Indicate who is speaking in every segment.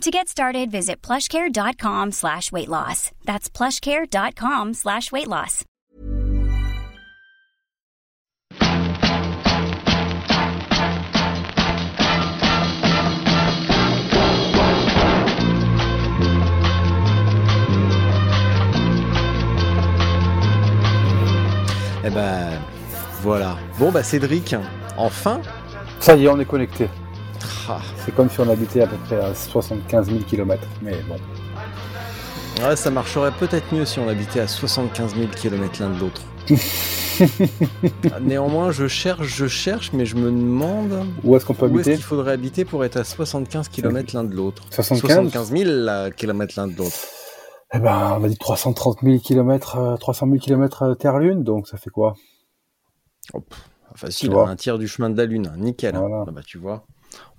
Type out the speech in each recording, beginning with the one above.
Speaker 1: To get started, visit plushcare.com slash weight loss. That's plushcare.com slash weight loss.
Speaker 2: Eh ben, voilà. Bon, bah Cédric, enfin.
Speaker 3: Ça y est, on est connecté.
Speaker 2: Ah,
Speaker 3: C'est comme si on habitait à peu près à 75 000 km. Mais bon.
Speaker 2: ouais, ça marcherait peut-être mieux si on habitait à 75 000 km l'un de l'autre. Néanmoins, je cherche, je cherche, mais je me demande
Speaker 3: Où est-ce qu'on peut
Speaker 2: où est-ce qu'il faudrait habiter pour être à 75 km l'un de l'autre.
Speaker 3: 75
Speaker 2: 000 km l'un de l'autre.
Speaker 3: Eh ben, on a dit 330 000 km, 300 000 km Terre-Lune, donc ça fait quoi?
Speaker 2: Facile,
Speaker 3: Tu vois.
Speaker 2: un tiers du chemin de la Lune, nickel.
Speaker 3: Voilà.
Speaker 2: Ah bah, tu vois.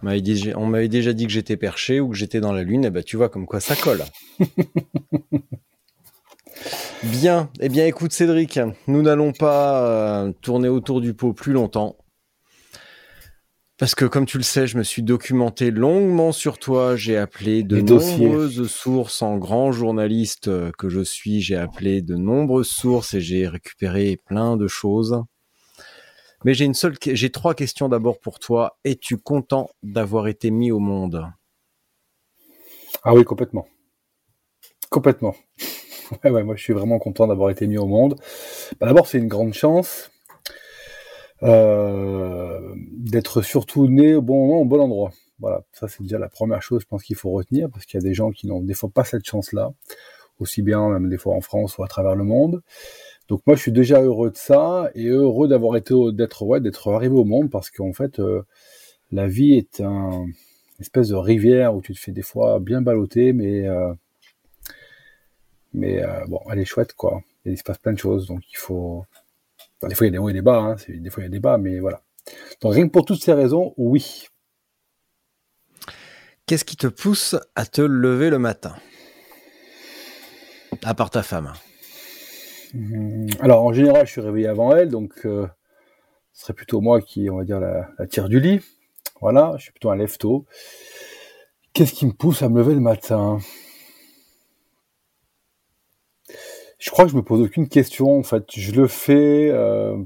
Speaker 2: On m'avait déjà, on m'avait déjà dit que j'étais perché ou que j'étais dans la Lune, et bah tu vois comme quoi ça colle. bien, eh bien écoute Cédric, nous n'allons pas euh, tourner autour du pot plus longtemps. Parce que comme tu le sais, je me suis documenté longuement sur toi, j'ai appelé de
Speaker 3: Les dossiers.
Speaker 2: nombreuses sources en grand journaliste euh, que je suis, j'ai appelé de nombreuses sources et j'ai récupéré plein de choses. Mais j'ai une seule, j'ai trois questions d'abord pour toi. Es-tu content d'avoir été mis au monde?
Speaker 3: Ah oui, complètement. Complètement. Moi je suis vraiment content d'avoir été mis au monde. Bah, D'abord, c'est une grande chance euh, d'être surtout né au bon moment, au bon endroit. Voilà, ça c'est déjà la première chose, je pense qu'il faut retenir, parce qu'il y a des gens qui n'ont des fois pas cette chance-là, aussi bien même des fois en France ou à travers le monde. Donc moi, je suis déjà heureux de ça et heureux d'avoir été, d'être ouais, d'être arrivé au monde, parce qu'en fait, euh, la vie est un espèce de rivière où tu te fais des fois bien balloter, mais euh, mais euh, bon, elle est chouette quoi. Il se passe plein de choses, donc il faut. Des fois il y a des hauts et des bas, hein, des fois il y a des bas, mais voilà. Donc rien que pour toutes ces raisons, oui.
Speaker 2: Qu'est-ce qui te pousse à te lever le matin? À part ta femme.
Speaker 3: Hum, Alors en général, je suis réveillé avant elle, donc euh, ce serait plutôt moi qui, on va dire, la, tire du lit. Voilà, je suis plutôt un lève-tôt. Qu'est-ce qui me pousse à me lever le matin? Je crois que je me pose aucune question. En fait, je le fais euh,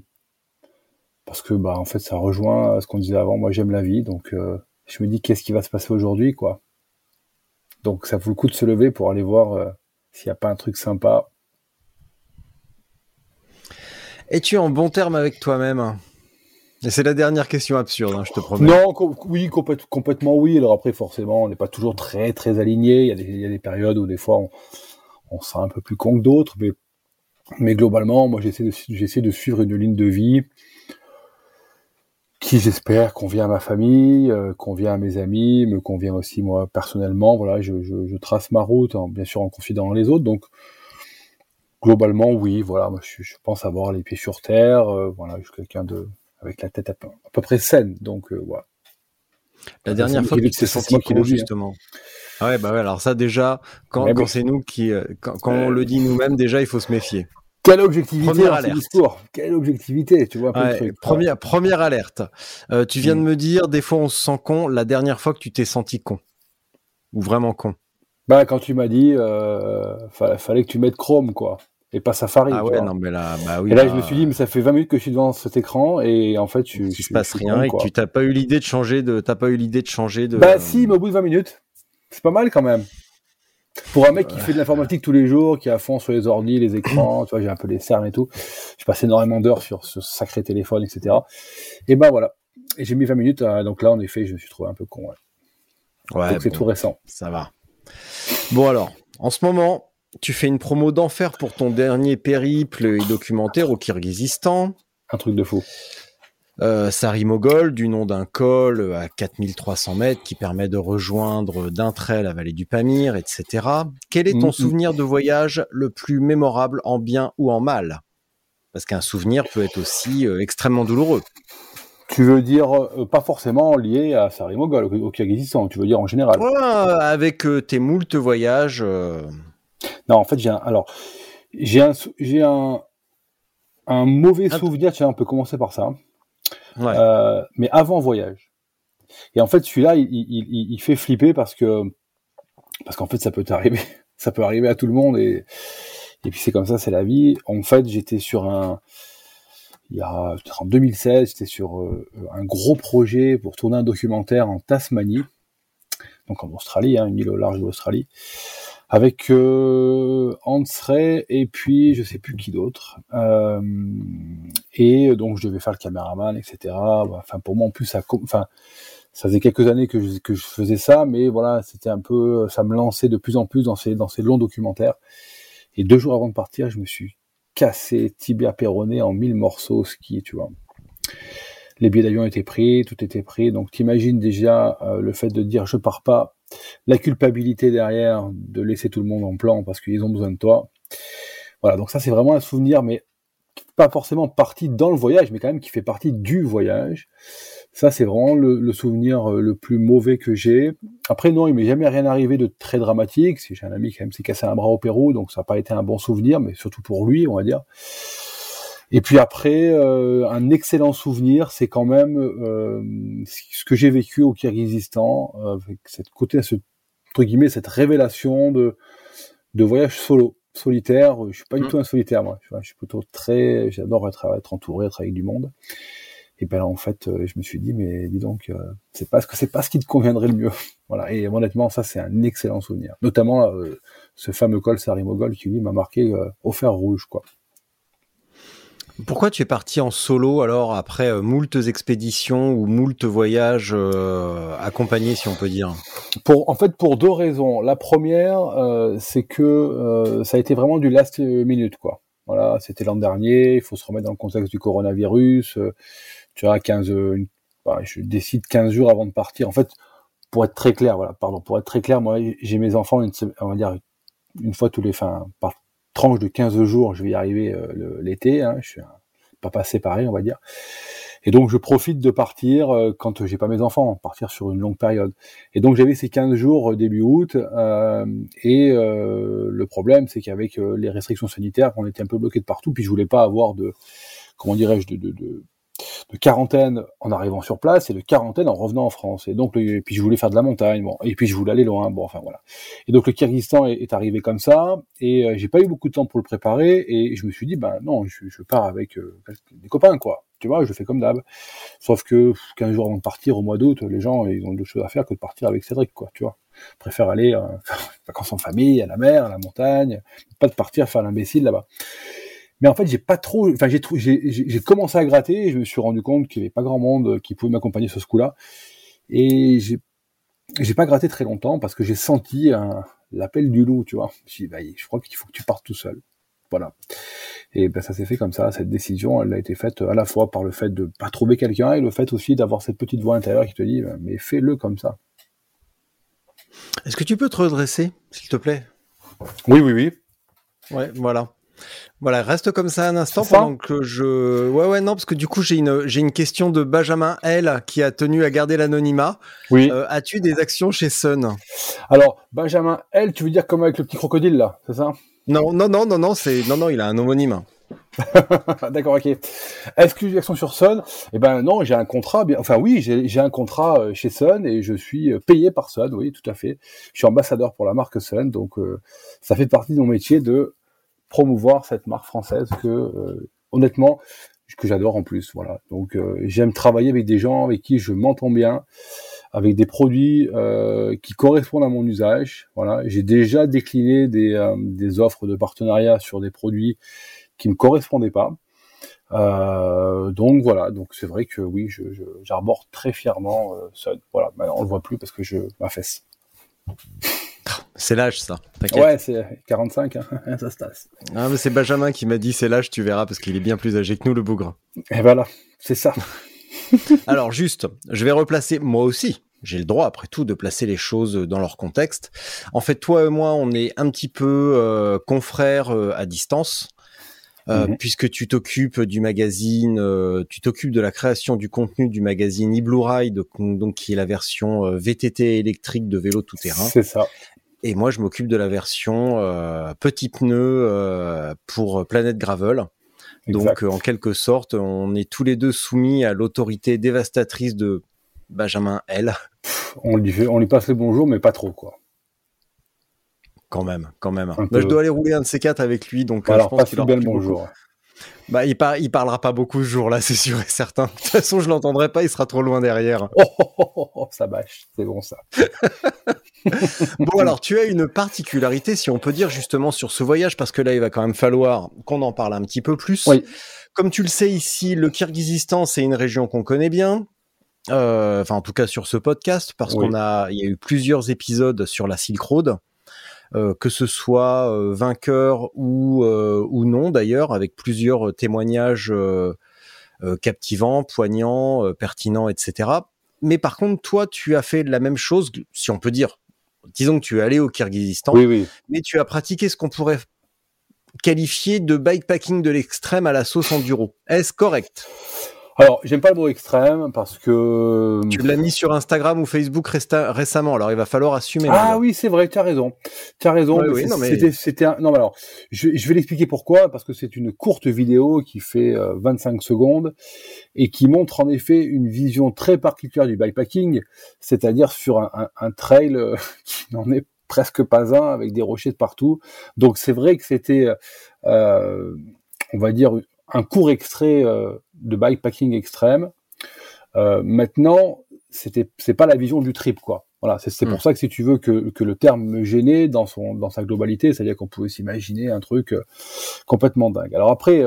Speaker 3: parce que, bah, en fait, ça rejoint ce qu'on disait avant. Moi, j'aime la vie, donc euh, je me dis qu'est-ce qui va se passer aujourd'hui, quoi? Donc, ça vaut le coup de se lever pour aller voir s'il n'y a pas un truc sympa.
Speaker 2: Es-tu en bon terme avec toi-même? Et c'est la dernière question absurde, hein, je te promets.
Speaker 3: Non, oui, complète- complètement oui. Alors après, forcément, on n'est pas toujours très très aligné. Il y a des, périodes où des fois on, on se sent un peu plus con que d'autres, mais globalement, moi j'essaie de suivre une ligne de vie qui j'espère convient à ma famille, euh, convient à mes amis, me convient aussi moi personnellement. Voilà, je, trace ma route, en- bien sûr en confidant dans les autres. Donc globalement, oui, voilà, moi, je, je pense avoir les pieds sur terre. euh, voilà, je suis quelqu'un de avec la tête à peu, à peu près saine. Donc euh, voilà.
Speaker 2: La dernière fois que tu t'es senti con, justement. Ah ouais, bah ouais, alors ça déjà, quand, c'est nous qui, euh, quand, on le dit nous-mêmes, déjà, il faut se méfier.
Speaker 3: Quelle objectivité
Speaker 2: Première alerte.
Speaker 3: discours Quelle objectivité, tu vois
Speaker 2: Ouais,
Speaker 3: truc.
Speaker 2: première, première alerte. Euh, tu viens
Speaker 3: Mm.
Speaker 2: de me dire, des fois on se sent con, la dernière fois que tu t'es senti con. Ou vraiment con.
Speaker 3: Bah quand tu m'as dit, euh, fa- fallait que tu mettes Chrome quoi, et pas Safari.
Speaker 2: Ah
Speaker 3: tu
Speaker 2: ouais,
Speaker 3: vois.
Speaker 2: non, mais là, bah oui.
Speaker 3: et là,
Speaker 2: bah,
Speaker 3: je me suis dit, mais ça fait 20 minutes que je suis devant cet écran et en fait, je,
Speaker 2: il se passe rien et que tu t'as pas eu l'idée de changer de, t'as pas eu l'idée de changer de.
Speaker 3: Bah si, mais au bout de 20 minutes, c'est pas mal quand même. Pour un mec qui fait de l'informatique tous les jours, qui est à fond sur les ordi, les écrans, tu vois, j'ai un peu les cernes et tout. Je passe énormément d'heures sur ce sacré téléphone, etc. Et ben voilà. Et j'ai mis 20 minutes, euh, donc là, en effet, je me suis trouvé un peu con. ouais.
Speaker 2: Ouais,
Speaker 3: donc c'est
Speaker 2: bon,
Speaker 3: tout récent.
Speaker 2: ça va. Bon alors, en ce moment, tu fais une promo d'enfer pour ton dernier périple et documentaire au Kirghizistan.
Speaker 3: Un truc de fou.
Speaker 2: Euh, Sarimogol, du nom d'un col à 4300 mètres qui permet de rejoindre d'un trait la vallée du Pamir, etc. Quel est ton
Speaker 3: Mhm.
Speaker 2: souvenir de voyage le plus mémorable en bien ou en mal? Parce qu'un souvenir peut être aussi extrêmement douloureux.
Speaker 3: Tu veux dire pas forcément lié à Sarimogol, au, au Kyrgyzstan, tu veux dire en général
Speaker 2: Avec tes moultes voyages.
Speaker 3: Non, en fait, j'ai un, alors j'ai un, j'ai un, un mauvais souvenir. Tiens, on peut commencer par ça. Euh, mais avant voyage. Et en fait, celui-là, il, il, il, fait flipper parce que parce qu'en fait, ça peut arriver, ça peut arriver à tout le monde et et puis c'est comme ça, c'est la vie. En fait, j'étais sur un il y a en 2016, j'étais sur euh, un gros projet pour tourner un documentaire en Tasmanie, donc en Australie, hein, une île au large de l'Australie avec euh, et puis je sais plus qui d'autre. Euh, et donc je devais faire le caméraman, etc. Enfin pour moi en plus ça, enfin ça faisait quelques années que je, que je faisais ça, mais voilà c'était un peu, ça me lançait de plus en plus dans ces dans ces longs documentaires. Et deux jours avant de partir, je me suis cassé tibia péroné en mille morceaux, ce qui, tu vois. Les billets d'avion étaient pris, tout était pris. Donc t'imagines déjà euh, le fait de dire je pars pas la culpabilité derrière de laisser tout le monde en plan parce qu'ils ont besoin de toi. Voilà, donc ça c'est vraiment un souvenir, mais pas forcément partie dans le voyage, mais quand même qui fait partie du voyage. Ça c'est vraiment le, souvenir euh, le plus mauvais que j'ai. Après non, il m'est jamais rien arrivé de très dramatique. J'ai un ami qui s'est cassé un bras au Pérou, donc ça n'a pas été un bon souvenir, mais surtout pour lui, on va dire. Et puis après, euh, un excellent souvenir, c'est quand même euh, ce que j'ai vécu au Kyrgyzstan, euh, avec cette côté, ce, entre guillemets, cette révélation de, de voyage solo, solitaire. Je suis pas du mmh. tout un solitaire, moi. Je, suis plutôt très, j'adore être, être entouré, être avec du monde. Et ben là, en fait, je me suis dit, mais dis donc, c'est pas ce que c'est pas ce qui te conviendrait le mieux. voilà. Et honnêtement, ça, c'est un excellent souvenir. Notamment ce fameux col Sarimogol qui lui m'a marqué au fer rouge, quoi.
Speaker 2: Pourquoi tu es parti en solo alors après euh, moultes expéditions ou moultes voyages euh, accompagnés si on peut dire?
Speaker 3: Pour en fait pour deux raisons. La première euh, c'est que euh, ça a été vraiment du last minute quoi. Voilà, c'était l'an dernier, il faut se remettre dans le contexte du coronavirus. Tu as 15 bah, je décide 15 jours avant de partir. En fait, pour être très clair, voilà, pardon, pour être très clair, moi j'ai mes enfants une, on va dire une fois tous les fins par tranche de 15 jours, je vais y arriver euh, l'été. Hein, je suis un papa séparé, on va dire. Et donc je profite de partir euh, quand j'ai pas mes enfants, partir sur une longue période. Et donc j'avais ces 15 jours euh, début août. et le problème, c'est qu'avec les restrictions sanitaires, on était un peu bloqué de partout. Puis je voulais pas avoir de, comment dirais-je, de, de, de de quarantaine en arrivant sur place et de quarantaine en revenant en France. Et donc, et puis je voulais faire de la montagne, bon, et puis je voulais aller loin, bon, enfin voilà. Et donc le Kyrgyzstan est, arrivé comme ça, et euh, j'ai pas eu beaucoup de temps pour le préparer, et je me suis dit, ben non, je, je pars avec euh, des copains, quoi. Tu vois, je fais comme d'hab. Sauf que 15 jours avant de partir, au mois d'août, les gens, ils ont d'autres choses à faire que de partir avec Cédric, quoi, tu vois. Ils préfèrent aller euh, vacances en famille, à la mer, à la montagne, pas de partir faire l'imbécile là-bas. Mais en fait, j'ai pas trop, enfin, j'ai, j'ai, commencé à gratter et je me suis rendu compte qu'il n'y avait pas grand monde qui pouvait m'accompagner sur ce coup-là. Et j'ai, j'ai pas gratté très longtemps parce que j'ai senti un, l'appel du loup, tu vois. Je bah, je crois qu'il faut que tu partes tout seul. Voilà. Et ben, ça s'est fait comme ça. Cette décision, elle a été faite à la fois par le fait de pas trouver quelqu'un et le fait aussi d'avoir cette petite voix intérieure qui te dit, mais fais-le comme ça.
Speaker 2: Est-ce que tu peux te redresser, s'il te plaît?
Speaker 3: Oui, oui, oui.
Speaker 2: Ouais, voilà. Voilà, reste comme ça un instant pendant que je. Ouais, ouais, non, parce que du coup, j'ai une, j'ai une question de Benjamin L qui a tenu à garder l'anonymat.
Speaker 3: Oui.
Speaker 2: Euh, as-tu des actions chez Sun?
Speaker 3: Alors, Benjamin L, tu veux dire comme avec le petit crocodile là, c'est ça?
Speaker 2: Non, non, non, non, non, c'est non, non, il a un homonyme.
Speaker 3: D'accord, ok. Est-ce que j'ai des actions sur Sun? Eh ben non, j'ai un contrat. Bien... Enfin oui, j'ai un contrat euh, chez Sun et je suis euh, payé par Sun. Oui, tout à fait. Je suis ambassadeur pour la marque Sun, donc ça fait partie de mon métier de promouvoir cette marque française que euh, honnêtement que j'adore en plus voilà. Donc euh, j'aime travailler avec des gens avec qui je m'entends bien avec des produits euh, qui correspondent à mon usage voilà. J'ai déjà décliné des, des offres de partenariat sur des produits qui me correspondaient pas. Donc voilà. Donc c'est vrai que oui je j'arbore très fièrement ça voilà. On le voit plus parce que je m'affaisse
Speaker 2: c'est l'âge, ça.
Speaker 3: Ouais, c'est 45, hein. ça se tasse.
Speaker 2: Ah, mais c'est Benjamin qui m'a dit c'est l'âge, tu verras, parce qu'il est bien plus âgé que nous, le bougre.
Speaker 3: Et voilà, c'est ça.
Speaker 2: Alors, juste, je vais replacer, moi aussi, j'ai le droit, après tout, de placer les choses dans leur contexte. En fait, toi et moi, on est un petit peu euh, confrères euh, à distance. mhm. puisque tu t'occupes du magazine, tu t'occupes de la création du contenu du magazine e Ride, donc qui est la version VTT électrique de vélo tout terrain.
Speaker 3: C'est ça.
Speaker 2: Et moi, je m'occupe de la version petit pneu pour Planète Gravel. Donc, en quelque sorte, on est tous les deux soumis à l'autorité dévastatrice de Benjamin L.
Speaker 3: On lui, fait, on lui passe le bonjour, mais pas trop, quoi.
Speaker 2: Quand même, quand même. je dois aller rouler un de ces quatre avec lui, donc
Speaker 3: euh, Alors, je pense qu'il bien le bonjour.
Speaker 2: Bah, il, par... il parlera pas beaucoup ce jour-là, c'est sûr et certain. De toute façon, je l'entendrai pas, il sera trop loin derrière.
Speaker 3: Oh, oh, oh, oh ça bâche, c'est bon ça.
Speaker 2: bon, alors, tu as une particularité, si on peut dire, justement, sur ce voyage, parce que là, il va quand même falloir qu'on en parle un petit peu plus.
Speaker 3: Oui.
Speaker 2: Comme tu le sais ici, le Kyrgyzstan, c'est une région qu'on connaît bien. Euh, enfin, en tout cas sur ce podcast, parce qu'on a, il y a eu plusieurs épisodes sur la Silk Road. Euh, que ce soit euh, vainqueur ou, ou non d'ailleurs, avec plusieurs témoignages captivants, poignants, pertinents, etc. Mais par contre, toi, tu as fait la même chose, si on peut dire. Disons que tu es allé au Kyrgyzstan, mais tu as pratiqué ce qu'on pourrait qualifier de bikepacking de l'extrême à la sauce enduro. Est-ce correct?
Speaker 3: Alors, j'aime pas le mot extrême parce que.
Speaker 2: Tu l'as mis sur Instagram ou Facebook récemment, alors il va falloir assumer.
Speaker 3: Ah oui, c'est vrai, tu as raison. Tu as raison. C'était un... Non, mais alors, je, vais l'expliquer pourquoi, parce que c'est une courte vidéo qui fait 25 euh, secondes et qui montre en effet une vision très particulière du bikepacking, c'est-à-dire sur un, un, trail euh, qui n'en est presque pas un, avec des rochers de partout. Donc c'est vrai que c'était, euh, on va dire, un court extrait euh, de bikepacking extrême. Euh, maintenant, c'était c'est pas la vision du trip quoi. Voilà, c'est pour hmm. ça que si tu veux que, que le terme me gênait dans son dans sa globalité, c'est-à-dire qu'on pouvait s'imaginer un truc euh, complètement dingue. Alors après,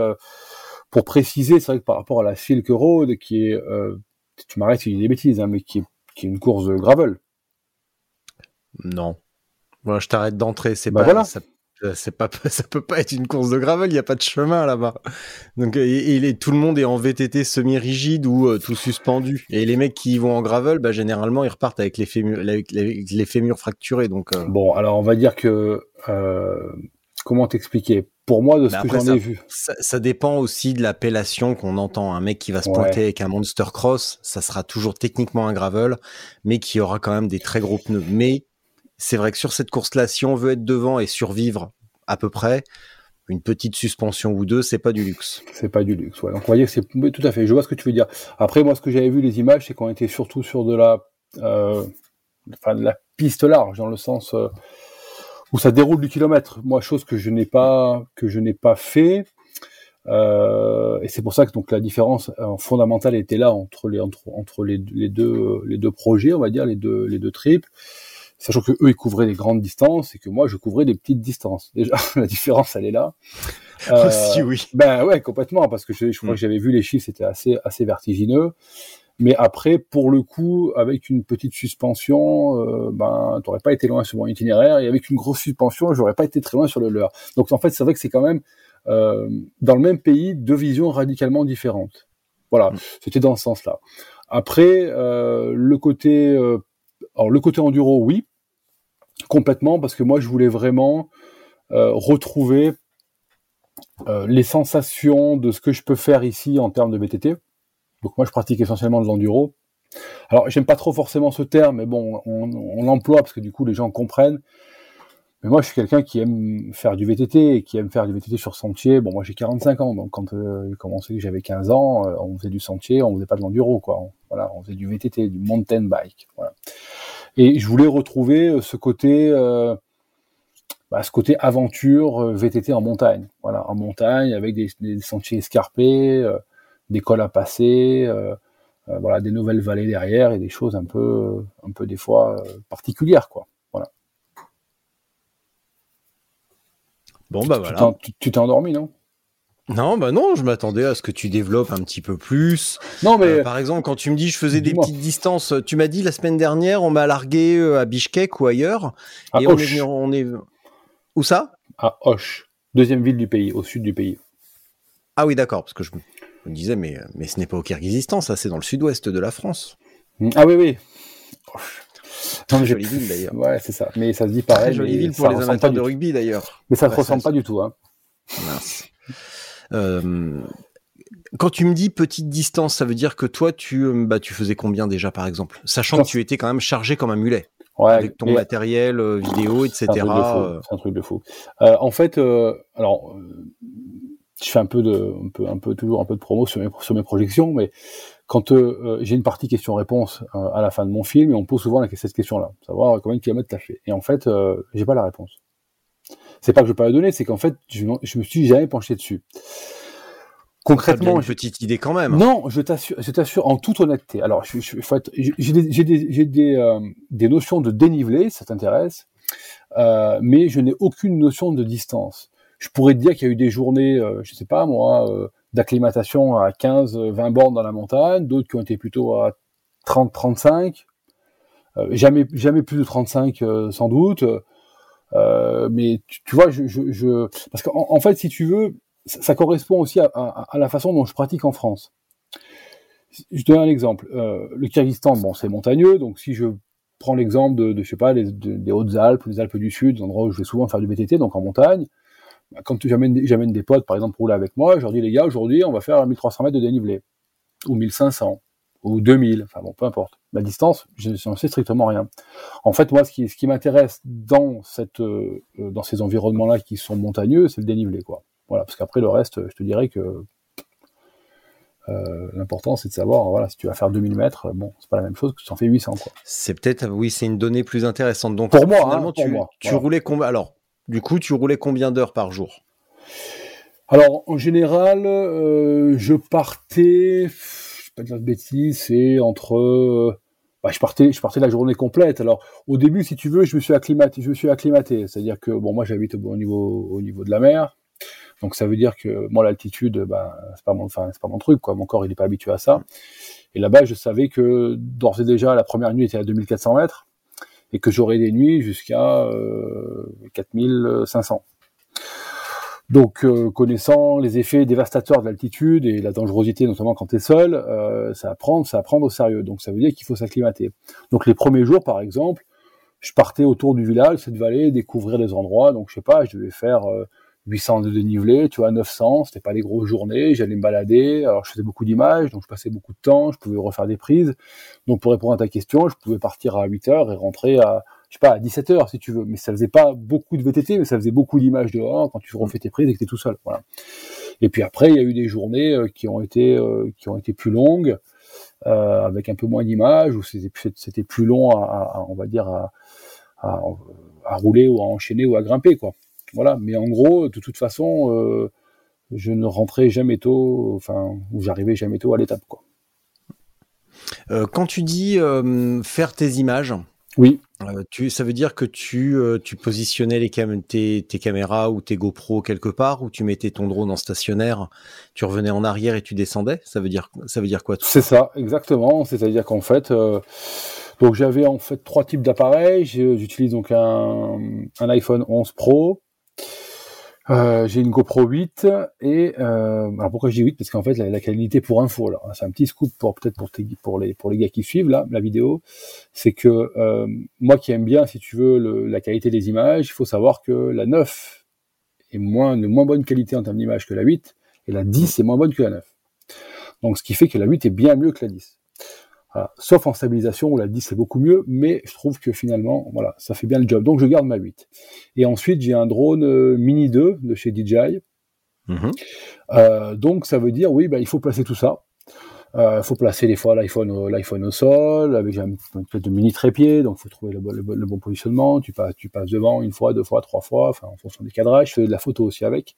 Speaker 3: pour préciser, c'est vrai que par rapport à la Silk Road, qui est, tu m'arrêtes si je dis des bêtises, hein, mais qui est, qui est une course de gravel.
Speaker 2: Non. Moi, je t'arrête d'entrer. C'est bah pas voilà. ça, euh, c'est pas, ça peut pas être une course de gravel, il n'y a pas de chemin là-bas. Donc, et, tout le monde est en VTT semi-rigide ou euh, tout suspendu. Et les mecs qui vont en gravel, bah, généralement, ils repartent avec les fémurs, les, fémurs fracturés. Donc, euh.
Speaker 3: Bon, alors on va dire que, comment t'expliquer? Pour moi, de ce que j'en ai vu.
Speaker 2: Ça, dépend aussi de l'appellation qu'on entend. Un mec qui va se pointer avec un Monster Cross, ça sera toujours techniquement un gravel, mais qui aura quand même des très gros pneus. Mais c'est vrai que sur cette course-là, si on veut être devant et survivre à peu près, une petite suspension ou deux, c'est pas du luxe.
Speaker 3: C'est pas du luxe, ouais. Donc, voyez, c'est tout à fait. Je vois ce que tu veux dire. Après, moi, ce que j'avais vu les images, c'est qu'on était surtout sur de la, euh, enfin, de la piste large, dans le sens euh, où ça déroule du kilomètre. Moi, chose que je n'ai pas, que je n'ai pas fait. Euh, et c'est pour ça que donc la différence fondamentale était là entre les entre entre les, les deux les deux projets, on va dire les deux les deux sachant que eux ils couvraient des grandes distances et que moi je couvrais des petites distances. Déjà la différence elle est là.
Speaker 2: Euh, Aussi oui.
Speaker 3: Ben ouais complètement parce que je, je crois mm. que j'avais vu les chiffres c'était assez assez vertigineux. Mais après, pour le coup, avec une petite suspension, euh, ben, t'aurais pas été loin sur mon itinéraire, et avec une grosse suspension, j'aurais pas été très loin sur le leur. Donc en fait, c'est vrai que c'est quand même euh, dans le même pays deux visions radicalement différentes. Voilà, mm. c'était dans ce sens-là. Après, euh, le côté, euh, alors le côté enduro, oui, complètement parce que moi je voulais vraiment euh, retrouver euh, les sensations de ce que je peux faire ici en termes de VTT. Donc moi je pratique essentiellement de l'enduro. Alors j'aime pas trop forcément ce terme, mais bon, on, l'emploie parce que du coup les gens comprennent. Mais moi je suis quelqu'un qui aime faire du VTT et qui aime faire du VTT sur sentier. Bon moi j'ai 45 ans, donc quand euh, j'ai commencé j'avais 15 ans, on faisait du sentier, on faisait pas de l'enduro quoi. voilà, on faisait du VTT, du mountain bike. Et je voulais retrouver euh, ce côté, euh, bah, ce côté aventure euh, VTT en montagne. Voilà, en montagne avec des, des sentiers escarpés, des cols à passer, voilà, des nouvelles vallées derrière et des choses un peu, un peu des fois particulières, quoi. Voilà.
Speaker 2: Bon bah voilà.
Speaker 3: Tu t'es endormi, non?
Speaker 2: Non, bah non, je m'attendais à ce que tu développes un petit peu plus.
Speaker 3: Non, mais
Speaker 2: euh, par exemple, quand tu me dis je faisais des petites distances, tu m'as dit la semaine dernière, on m'a largué euh, à Bishkek ou ailleurs, et on est, on est où ça?
Speaker 3: À Hoche, deuxième ville du pays, au sud du pays.
Speaker 2: Ah oui, d'accord, parce que je me disais, mais mais ce n'est pas au Kyrgyzstan, ça, c'est dans le sud-ouest de la France.
Speaker 3: Mmh. Ah oui, oui.
Speaker 2: Très jolie ville d'ailleurs.
Speaker 3: Ouais, c'est ça. Mais ça se dit pareil. Très
Speaker 2: jolie ville pour les amateurs de rugby d'ailleurs.
Speaker 3: Mais ça ne ressemble pas du tout. Hein.
Speaker 2: Quand tu me dis petite distance, ça veut dire que toi, tu, euh, bah, tu faisais combien déjà, par exemple? Sachant que tu étais quand même chargé comme un mulet. avec ton matériel euh, vidéo, etc.
Speaker 3: C'est un, truc de fou. Euh. en fait, alors, je fais un peu de, un peu, un peu, toujours un peu de promo sur mes, sur mes projections, mais quand j'ai une partie question-réponse à la fin de mon film, et on pose souvent cette question-là, savoir combien de kilomètres t'as fait. Et en fait, j'ai pas la réponse. C'est pas que je vais pas la donner, c'est qu'en fait, je, je me suis jamais penché dessus.
Speaker 2: Concrètement, une petite idée quand même.
Speaker 3: Non, je t'assure, je t'assure en toute honnêteté. Alors, j'ai euh, des, notions de dénivelé, ça t'intéresse, euh, mais je n'ai aucune notion de distance. Je pourrais te dire qu'il y a eu des journées, euh, je sais pas moi, euh, d'acclimatation à 15, 20 bornes dans la montagne, d'autres qui ont été plutôt à 30, 35, euh, jamais, jamais plus de 35 sans doute. Mais tu, vois, je, parce qu'en en fait, si tu veux, ça, correspond aussi à, la façon dont je pratique en France. Je donne un exemple. Euh, le Kyrgyzstan, bon, c'est montagneux, donc si je prends l'exemple de, je sais pas, des Hautes-Alpes, des Alpes du Sud, des endroits où je vais souvent faire du BTT, donc en montagne, bah, quand j'amène des potes, par exemple, pour rouler avec moi, je leur dis, les gars, aujourd'hui, on va faire 1300 mètres de dénivelé, ou 1500, ou 2000, enfin bon, peu importe. La distance, je n'en sais strictement rien. En fait, moi, ce qui, ce qui m'intéresse dans cette, euh, dans ces environnements-là qui sont montagneux, c'est le dénivelé, quoi. Voilà, parce qu'après le reste, je te dirais que euh, l'important c'est de savoir, voilà, si tu vas faire 2000 mètres, bon, c'est pas la même chose que si tu en fais 800, quoi.
Speaker 2: C'est peut-être, oui, c'est une donnée plus intéressante. Donc,
Speaker 3: pour moi, hein, tu, moi,
Speaker 2: tu roulais combien Alors, du coup, tu roulais combien d'heures par jour?
Speaker 3: Alors, en général, euh, je partais, pas de bêtises, c'est entre bah, je partais, je partais la journée complète. Alors, au début, si tu veux, je me suis acclimaté, je me suis acclimaté. C'est-à-dire que, bon, moi, j'habite au, niveau, au niveau de la mer. Donc ça veut dire que moi l'altitude, bah, c'est pas mon, c'est pas mon truc quoi. Mon corps il est pas habitué à ça. Et là-bas, je savais que d'ores et déjà la première nuit était à 2400 mètres et que j'aurais des nuits jusqu'à euh, 4500. Donc, euh, connaissant les effets dévastateurs de l'altitude et la dangerosité, notamment quand tu es seul, euh, ça à ça à au sérieux. Donc, ça veut dire qu'il faut s'acclimater. Donc, les premiers jours, par exemple, je partais autour du village, cette vallée, découvrir les endroits. Donc, je sais pas, je devais faire euh, 800 de dénivelé, tu vois, 900, c'était pas des grosses journées, j'allais me balader, alors je faisais beaucoup d'images, donc je passais beaucoup de temps, je pouvais refaire des prises. Donc pour répondre à ta question, je pouvais partir à 8 heures et rentrer à, je sais pas, à 17 heures si tu veux, mais ça faisait pas beaucoup de VTT, mais ça faisait beaucoup d'images dehors quand tu refais tes prises et que t'es tout seul, voilà. Et puis après, il y a eu des journées euh, qui ont été, euh, qui ont été plus longues, euh, avec un peu moins d'images, où c'était plus long à, on va dire, à, à, à rouler ou à enchaîner ou à grimper, quoi. Voilà, mais en gros, de toute façon, je ne rentrais jamais tôt, enfin, ou j'arrivais jamais tôt à l'étape, quoi.
Speaker 2: Euh, quand tu dis euh, faire tes images,
Speaker 3: oui.
Speaker 2: Tu, ça veut dire que tu, tu positionnais les tes, tes, caméras ou tes GoPro quelque part, ou tu mettais ton drone en stationnaire, tu revenais en arrière et tu descendais? Ça veut dire, ça veut dire quoi
Speaker 3: C'est ça, exactement. C'est-à-dire qu'en fait, donc j'avais en fait trois types d'appareils. J'utilise donc un, un iPhone 11 Pro, euh, j'ai une GoPro 8 et euh, alors pourquoi dis 8 parce qu'en fait la, qualité pour info alors c'est un petit scoop pour peut-être pour, pour les pour les gars qui suivent là la vidéo. C'est que euh, moi qui aime bien si tu veux le, la qualité des images il faut savoir que la 9 est moins de moins bonne qualité en termes d'image que la 8 et la 10 est moins bonne que la 9 donc ce qui fait que la 8 est bien mieux que la 10 Sauf en stabilisation où la 10 c'est beaucoup mieux, mais je trouve que finalement, voilà, ça fait bien le job. Donc je garde ma 8. Et ensuite j'ai un drone euh, Mini 2 de chez DJI. Mhm. Euh, donc ça veut dire, oui, bah, il faut placer tout ça. Il euh, faut placer des fois l'iPhone, l'iPhone au sol avec un, peu de mini trépied, donc il faut trouver le, le, bon positionnement. Tu passes, tu passes devant une fois, deux fois, trois fois, enfin en fonction des cadrages. Je fais de la photo aussi avec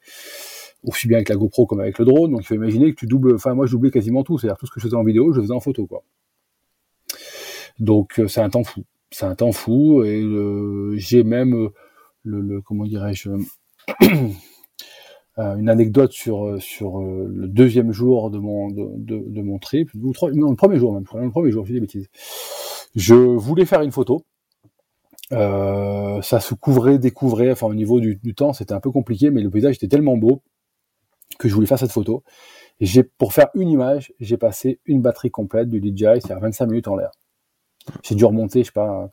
Speaker 3: aussi bien avec la GoPro comme avec le drone. Donc il faut imaginer que tu doubles, enfin moi je doublais quasiment tout, c'est-à-dire tout ce que je faisais en vidéo, je faisais en photo quoi. Donc euh, c'est un temps fou. C'est un temps fou et euh, j'ai même euh, le, comment dirais-je une anecdote sur sur le deuxième jour de mon de, de, mon trip, ou non, le premier jour même, le premier jour, je dis des bêtises. Je voulais faire une photo. ça se couvrait, découvrait, enfin au niveau du, du temps, c'était un peu compliqué, mais le paysage était tellement beau que je voulais faire cette photo. J'ai, pour faire une image, j'ai passé une batterie complète du DJI, c'est-à-dire 25 minutes en l'air. J'ai dû remonter, je sais pas,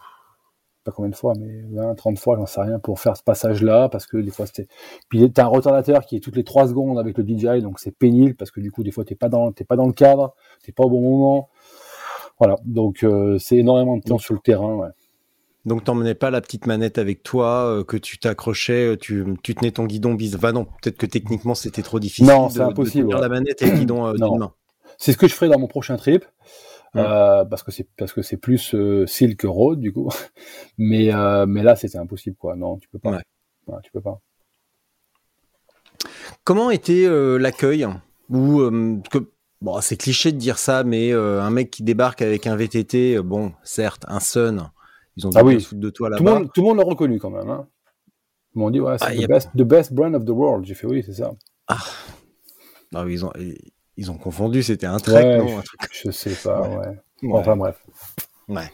Speaker 3: pas combien de fois, mais 20, 30 fois, j'en sais rien, pour faire ce passage-là, parce que des fois c'était. Puis t'as un retardateur qui est toutes les 3 secondes avec le DJI, donc c'est pénible, parce que du coup, des fois, t'es pas dans, t'es pas dans le cadre, t'es pas au bon moment. Voilà, donc euh, c'est énormément de temps sur le terrain. Ouais.
Speaker 2: Donc t'emmenais pas la petite manette avec toi, euh, que tu t'accrochais, tu, tu tenais ton guidon bis. Va non, peut-être que techniquement c'était trop difficile.
Speaker 3: Non, c'est impossible.
Speaker 2: De tenir la manette et le guidon euh, d'une main.
Speaker 3: C'est ce que je ferai dans mon prochain trip. Euh, parce que c'est parce que c'est plus euh, Silk Road du coup. mais euh, mais là c'était impossible quoi. Non, tu peux pas. Ouais. tu peux pas.
Speaker 2: Comment était l'accueil? Ou que bon c'est cliché de dire ça, mais un mec qui débarque avec un VTT, bon certes un Sun, ils ont
Speaker 3: ah oui. de toi là-bas. Tout, le monde, tout le monde l'a reconnu quand même. Hein. Ils m'ont dit ouais c'est ah, the, best, the best brand of the world. J'ai fait oui c'est ça.
Speaker 2: Ah. Non, ils ont ils ont confondu, c'était un trek, non un
Speaker 3: truc... Je sais pas, ouais. Enfin bref.
Speaker 2: Ouais.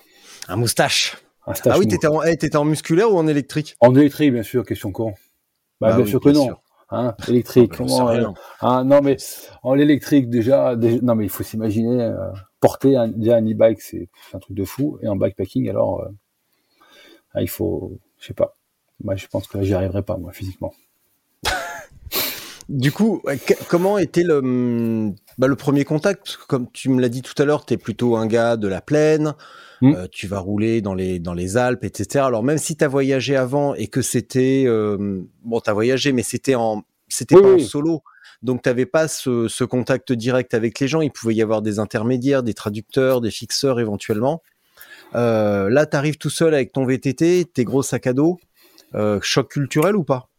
Speaker 2: Un moustache. ah oui, t'étais en, musculaire ou en électrique?
Speaker 3: En électrique, bien sûr, question con. Bah, bah bien sûr que non. Hein, électrique. Ah, comment, euh, hein, non mais en l'électrique déjà, non mais il faut s'imaginer euh, porter un, déjà un e-bike, c'est un truc de fou, et en bikepacking alors, euh, ah, il faut, je sais pas. Moi, je pense que j'y arriverai pas moi physiquement.
Speaker 2: Du coup, comment était le, hum, bah, le premier contact? Comme tu me l'as dit tout à l'heure, tu es plutôt un gars de la plaine, mmh. euh, tu vas rouler dans les, dans les Alpes, etc. Alors même si tu as voyagé avant et que c'était... Euh, bon, tu as voyagé, mais c'était en, c'était pas en solo. Donc tu n'avais pas ce, ce, contact direct avec les gens. Il pouvait y avoir des intermédiaires, des traducteurs, des fixeurs éventuellement. Euh, là, tu arrives tout seul avec ton VTT, tes gros sacs à dos. Choc culturel ou pas?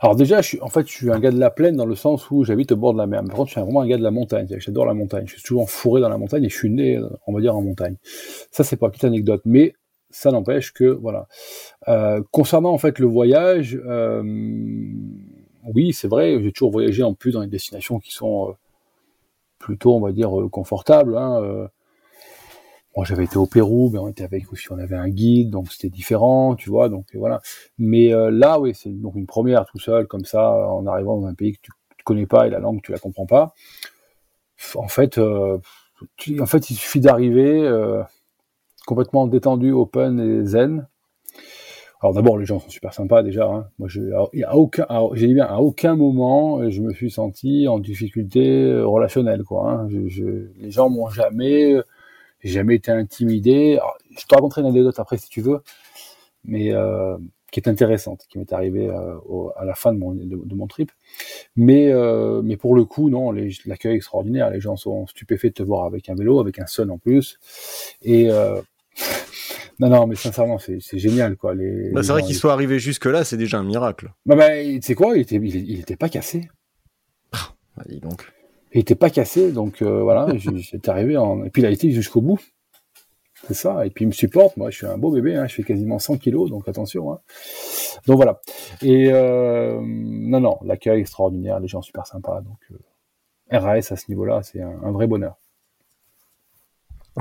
Speaker 3: Alors déjà, je suis, en fait, je suis un gars de la plaine dans le sens où j'habite au bord de la mer. Par contre, je suis vraiment un gars de la montagne. J'adore la montagne. Je suis toujours fourré dans la montagne et je suis né, on va dire, en montagne. Ça, c'est pas une petite anecdote. Mais ça n'empêche que, voilà. Euh, concernant en fait le voyage, euh, oui, c'est vrai, j'ai toujours voyagé en plus dans des destinations qui sont euh, plutôt, on va dire, confortables. Hein, Bon, j'avais été au Pérou, mais on était avec aussi, on avait un guide, donc c'était différent, tu vois, donc voilà. Mais euh, là, oui, c'est donc une première tout seul, comme ça, en arrivant dans un pays que tu, tu connais pas et la langue tu la comprends pas. En fait, euh, en fait, il suffit d'arriver euh, complètement détendu, open et zen. Alors d'abord, les gens sont super sympas déjà. Hein. Moi, je, à aucun, j'ai dit bien, à aucun moment, je me suis senti en difficulté relationnelle, quoi. Hein. Les gens m'ont jamais j'ai jamais été intimidé. je te raconterai une anecdote après si tu veux, mais euh, qui est intéressante, qui m'est arrivée euh, à la fin de mon, de, mon trip. Mais, euh, mais pour le coup, non, l'accueil extraordinaire. Les gens sont stupéfaits de te voir avec un vélo, avec un sun en plus. Et non, non, mais sincèrement, c'est génial, quoi. Les,
Speaker 2: bah, c'est vrai qu'il soit arrivé jusque là, c'est déjà un miracle.
Speaker 3: Bah, bah tu sais quoi, il était, il, était pas cassé.
Speaker 2: Ah, bah, donc.
Speaker 3: Il était pas cassé, donc euh, voilà, j'étais arrivé en... Et puis il a été jusqu'au bout. C'est ça. Et puis il me supporte. Moi, je suis un beau bébé. Hein, je fais quasiment 100 kilos, donc attention. Hein. Donc voilà. Et euh, non, non, l'accueil extraordinaire, les gens super sympas. Donc euh, RAS à ce niveau-là, c'est un, vrai bonheur.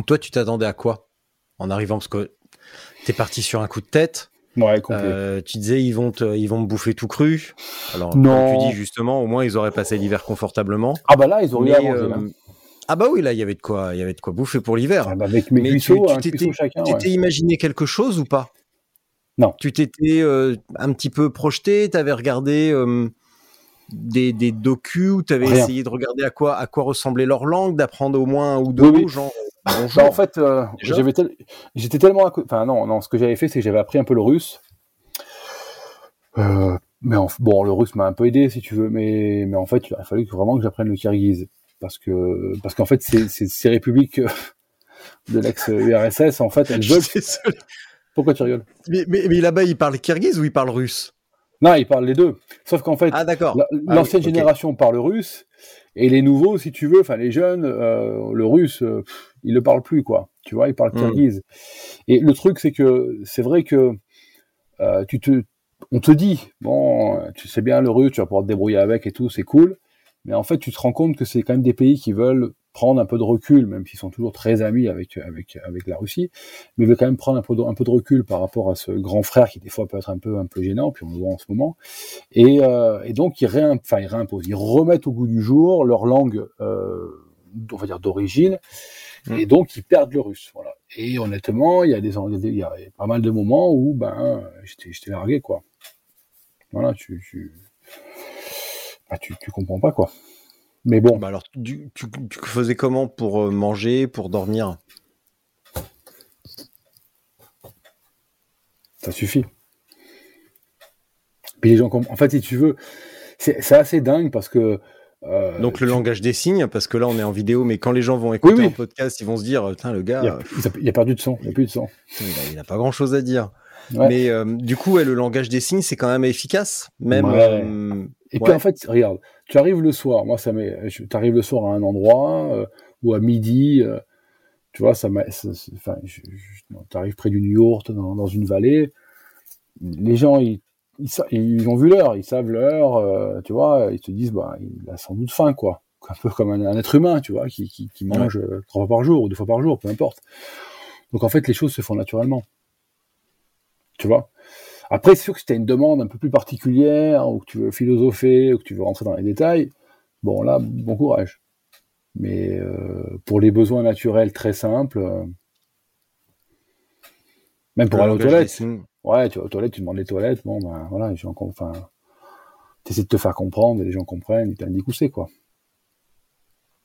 Speaker 2: Toi, tu t'attendais à quoi en arrivant? Parce que t'es parti sur un coup de tête.
Speaker 3: Ouais,
Speaker 2: euh, tu disais ils vont te, ils vont me bouffer tout cru. Alors non. tu dis justement au moins ils auraient passé l'hiver confortablement.
Speaker 3: Ah bah là ils ont rien euh,
Speaker 2: Ah bah oui là il y avait de quoi il y avait de quoi bouffer pour l'hiver.
Speaker 3: Ah bah avec mes Mais tu, t'étais, chacun.
Speaker 2: Tu t'es imaginé quelque chose ou pas?
Speaker 3: Non.
Speaker 2: Tu t'étais euh, un petit peu projeté, t'avais regardé euh, des, des docus ou t'avais essayé de regarder à quoi à quoi ressemblait leur langue, d'apprendre au moins un ou deux mots genre
Speaker 3: bah, en fait, euh, j'avais j'étais tellement, enfin non, non, ce que j'avais fait, c'est que j'avais appris un peu le russe. Euh, mais bon, le russe m'a un peu aidé, si tu veux, mais mais en fait, il a fallu vraiment que j'apprenne le kirghiz parce que parce qu'en fait, ces, ces, républiques de l'ex-URSS, en fait, elles veulent. Pourquoi tu rigoles?
Speaker 2: Mais, mais, mais là-bas, ils parlent kirghiz ou ils parlent russe?
Speaker 3: Non, ils parlent les deux. Sauf qu'en fait,
Speaker 2: ah, ah
Speaker 3: l'ancienne génération parle russe et les nouveaux, si tu veux, enfin les jeunes, euh, le russe, euh, ils le parlent plus, quoi. Tu vois, ils parlent mm. kirghiz. Et le truc, c'est que c'est vrai que euh, tu te, on te dit, bon, tu sais bien le russe, tu vas pouvoir te débrouiller avec et tout, c'est cool. Mais en fait, tu te rends compte que c'est quand même des pays qui veulent prendre un peu de recul, même s'ils sont toujours très amis avec avec avec la Russie, mais ils veulent quand même prendre un peu de, un peu de recul par rapport à ce grand frère qui des fois peut être un peu un peu gênant, puis on le voit en ce moment. Et, euh, et donc ils, réimp enfin, ils réimposent, ils remettent au goût du jour leur langue, euh, on va dire d'origine, mmh. et donc ils perdent le russe. Voilà. Et honnêtement, il y a des, il y a pas mal de moments où ben j'étais largué quoi. Voilà, tu tu, bah, tu tu comprends pas quoi. Mais bon.
Speaker 2: Bah alors tu, tu, tu faisais comment pour euh, manger, pour dormir?
Speaker 3: Ça suffit. Puis les gens en fait si tu veux, c'est assez dingue parce que
Speaker 2: euh, Donc le langage des signes, parce que là on est en vidéo, mais quand les gens vont écouter un podcast, ils vont se dire, putain le gars,
Speaker 3: il a, perdu de son, il a plus de son.
Speaker 2: Il n'a pas grand chose à dire. Mais euh, du coup, le langage des signes, c'est quand même efficace, même. Euh,
Speaker 3: Et puis en fait, regarde, tu arrives le soir, moi ça m'est, tu arrives le soir à un endroit ou à midi, tu vois, ça enfin, tu arrives près d'une yourte dans, dans une vallée, les gens ils ils, ont vu l'heure, ils savent l'heure, euh, tu vois, ils te disent, bah, il a sans doute faim, quoi. Un peu comme un, être humain, tu vois, qui, qui, qui mange euh, trois fois par jour ou deux fois par jour, peu importe. Donc en fait, les choses se font naturellement. Tu vois? Après, c'est sûr que si tu as une demande un peu plus particulière, ou que tu veux philosopher, ou que tu veux rentrer dans les détails, bon là, bon courage. Mais euh, pour les besoins naturels très simples, même pour aller aux toilettes, Ouais, tu vas aux toilettes, tu demandes les toilettes, bon, ben voilà, les gens, enfin, essaies de te faire comprendre, et les gens comprennent, ils t'as dit c'est quoi.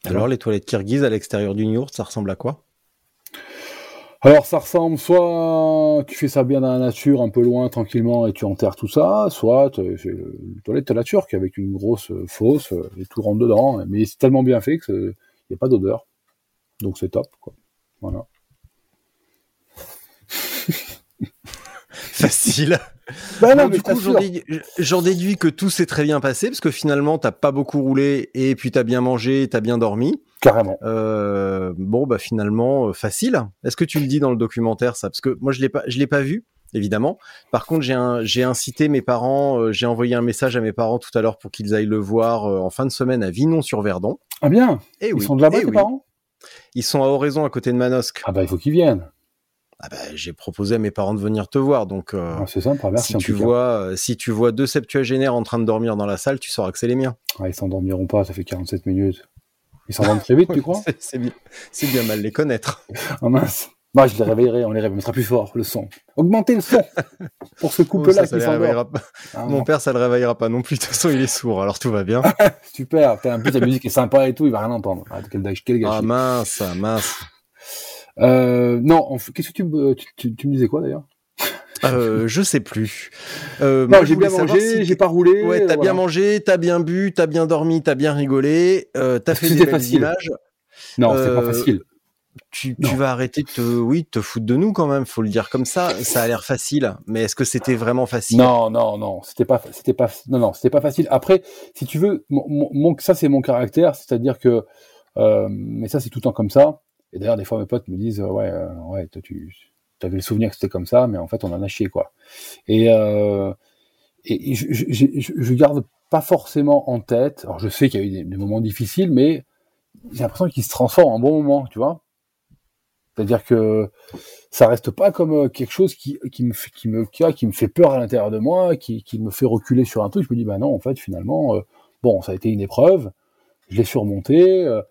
Speaker 2: Alors, les toilettes kirghizes à l'extérieur d'une yourte, ça ressemble à quoi?
Speaker 3: Alors ça ressemble soit tu fais ça bien dans la nature, un peu loin, tranquillement, et tu enterres tout ça, soit c'est une toilette à la turque avec une grosse fosse et tout rentre dedans, mais c'est tellement bien fait qu'il n'y a pas d'odeur. Donc c'est top, quoi. Voilà.
Speaker 2: facile. Bah du coup, j'en déduis que tout s'est très bien passé parce que finalement, t'as pas beaucoup roulé et puis t'as bien mangé, t'as bien dormi.
Speaker 3: Carrément.
Speaker 2: Euh, bon, bah finalement, euh, facile. Est-ce que tu le dis dans le documentaire ça? Parce que moi, je l'ai pas, je l'ai pas vu évidemment. Par contre, j'ai incité mes parents, euh, j'ai envoyé un message à mes parents tout à l'heure pour qu'ils aillent le voir en fin de semaine à Vinon-sur-Verdon.
Speaker 3: Ah bien? Et eh Ils sont de là-bas, eh tes parents?
Speaker 2: Ils sont à Oraison, à côté de Manosque.
Speaker 3: Ah bah il faut qu'ils viennent
Speaker 2: ah bah, j'ai proposé à mes parents de venir te voir. Donc,
Speaker 3: euh, ah, c'est simple, merci.
Speaker 2: Si tu, vois, euh, si tu vois deux septuagénaires en train de dormir dans la salle, tu sauras que c'est les miens.
Speaker 3: Ah, ils s'endormiront pas, ça fait 47 minutes. Ils s'endorment très vite, tu crois?
Speaker 2: C'est bien, bien, mal les connaître.
Speaker 3: ah mince. Moi, je les réveillerai, on les réveillera plus fort, le son. Augmentez le son pour ce couple-là qui s'endort.
Speaker 2: Ah, Mon père, ça le réveillera pas non plus. De toute façon, il est sourd, alors tout va bien.
Speaker 3: Super. En plus, la musique est sympa et tout, il va rien entendre. Ah, quel, quel
Speaker 2: gâchis. Ah mince, mince.
Speaker 3: Euh, non, qu'est-ce que tu, me, tu, tu, me disais quoi d'ailleurs?
Speaker 2: Euh, je sais plus.
Speaker 3: Euh, non, j'ai bien mangé, j'ai pas roulé.
Speaker 2: Ouais, t'as bien mangé, t'as bien bu, t'as bien dormi, t'as bien rigolé, euh, t'as fait des belles images.
Speaker 3: Non, c'est pas euh, facile.
Speaker 2: Tu, tu, vas arrêter de te, oui, te foutre de nous quand même, faut le dire comme ça. Ça a l'air facile, mais est-ce que c'était vraiment facile?
Speaker 3: Non, non, non, c'était pas, c'était pas, non, non, c'était pas facile. Après, si tu veux, mon, mon ça c'est mon caractère, c'est-à-dire que, euh, mais ça c'est tout le temps comme ça. Et d'ailleurs, des fois, mes potes me disent, ouais, euh, ouais, toi, tu avais le souvenir que c'était comme ça, mais en fait, on en a chié, quoi. Et, euh, et je, je, je, garde pas forcément en tête. Alors, je sais qu'il y a eu des, moments difficiles, mais j'ai l'impression qu'ils se transforment en bon moment, tu vois. C'est-à-dire que ça reste pas comme euh, quelque chose qui, qui me qui me qui me fait peur à l'intérieur de moi, qui, qui me fait reculer sur un truc. Je me dis bah non, en fait finalement, euh, bon, ça a été une épreuve, je l'ai surmonté. Euh,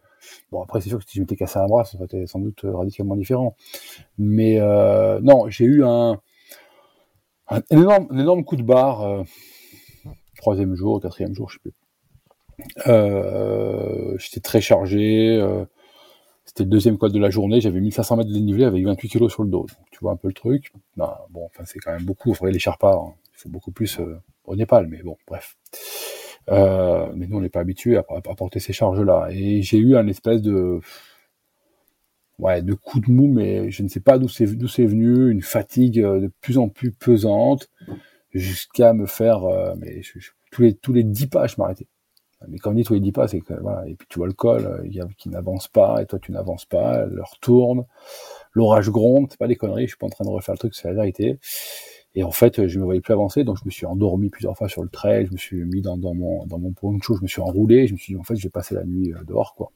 Speaker 3: Bon, après, c'est sûr que si je m'étais cassé un bras, ça aurait été sans doute euh, radicalement différent. Mais euh, non, j'ai eu un, énorme, énorme, coup de barre, euh, troisième jour, quatrième jour, je sais plus. J'étais très chargé. C'était le deuxième col de la journée. J'avais 1500 mètres de dénivelé avec 28 kilos sur le dos. Tu vois un peu le truc. Bon, c'est quand même beaucoup. Faudrait les Sherpas. Il faut beaucoup plus au Népal, mais bon, bref. Euh, mais nous, on n'est pas habitué à, porter ces charges-là. Et j'ai eu un espèce de, ouais, de coup de mou, mais je ne sais pas d'où c'est venu, une fatigue euh, de plus en plus pesante, jusqu'à me faire, euh, mais tous les tous les dix pas, je m'arrêtais. Mais quand on dit tous les dix pas, c'est que voilà, et puis tu vois le col, il y a qui n'avance pas, et toi tu n'avances pas, elle retourne, l'orage gronde, c'est pas des conneries, je suis pas en train de refaire le truc, c'est la vérité. Et en fait, je me voyais plus avancer, donc je me suis endormi plusieurs fois sur le trail, je me suis mis dans, dans mon dans mon poncho, je me suis enroulé, je me suis dit en fait, je vais passer la nuit euh, dehors, quoi.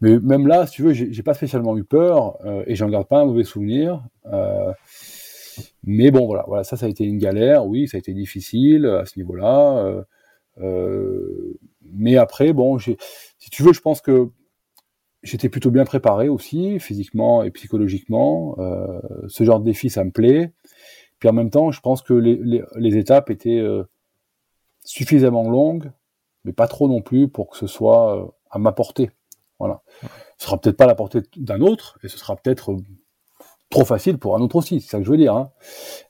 Speaker 3: Mais même là, si tu veux, j'ai pas spécialement eu peur euh, et j'en garde pas un mauvais souvenir. Euh, mais bon, voilà, voilà, ça, ça a été une galère. Oui, ça a été difficile à ce niveau-là. Euh, mais après, bon, si tu veux, je pense que j'étais plutôt bien préparé aussi, physiquement et psychologiquement. Euh, ce genre de défi, ça me plaît. Puis en même temps, je pense que les, les, les étapes étaient euh, suffisamment longues, mais pas trop non plus pour que ce soit euh, à ma portée. Voilà. Ce sera peut-être pas à la portée d'un autre, et ce sera peut-être euh, trop facile pour un autre aussi, c'est ça que je veux dire. Hein.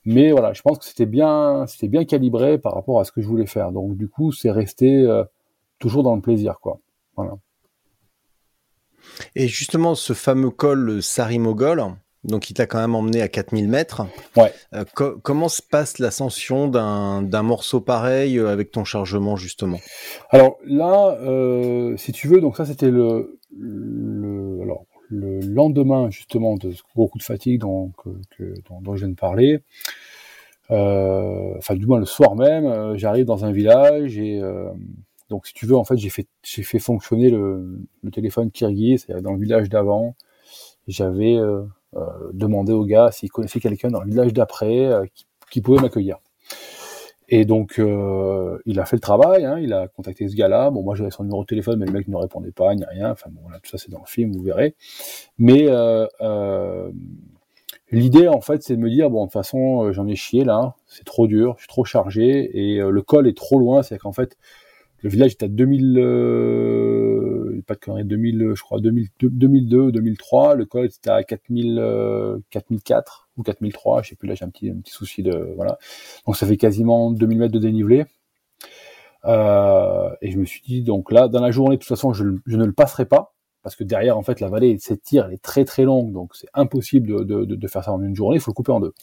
Speaker 3: Mais voilà, je pense que c'était bien, c'était bien calibré par rapport à ce que je voulais faire. Donc du coup, c'est resté euh, toujours dans le plaisir, quoi. Voilà.
Speaker 2: Et justement, ce fameux col Sarimogol, donc il t'a quand même emmené à 4000 mètres.
Speaker 3: Ouais.
Speaker 2: Euh, co comment se passe l'ascension d'un morceau pareil euh, avec ton chargement justement?
Speaker 3: Alors là, euh, si tu veux, donc ça c'était le, le, alors, le lendemain justement de ce gros coup de fatigue dont, que, que, dont, dont je viens de parler. Euh, enfin du moins le soir même, j'arrive dans un village et donc si tu veux en fait j'ai fait j'ai fait fonctionner le, le téléphone Kirghiz, c'est dans le village d'avant. J'avais euh, demandé au gars s'il connaissait quelqu'un dans le village d'après euh, qui, pouvait m'accueillir. Et donc euh, il a fait le travail, hein, il a contacté ce gars-là. Bon moi j'avais son numéro de téléphone, mais le mec ne répondait pas, ni rien. Enfin bon voilà, tout ça c'est dans le film, vous verrez. Mais L'idée, en fait, c'est de me dire, bon, de toute façon, j'en ai chié là, c'est trop dur, je suis trop chargé, et le col est trop loin, c'est qu'en fait, le village est à 2000, euh, pas de conneries, 2000, je crois, 2000, 2002, 2003. Le col était à 4000, euh, 4004 ou 4003. Je sais plus là, j'ai un petit, un petit souci de, voilà. Donc ça fait quasiment 2000 mètres de dénivelé. Euh, et je me suis dit, donc là, dans la journée, de toute façon, je, je ne le passerai pas parce que derrière, en fait, la vallée s'étire, elle est très très longue, donc c'est impossible de, de, de, faire ça en une journée. Il faut le couper en deux.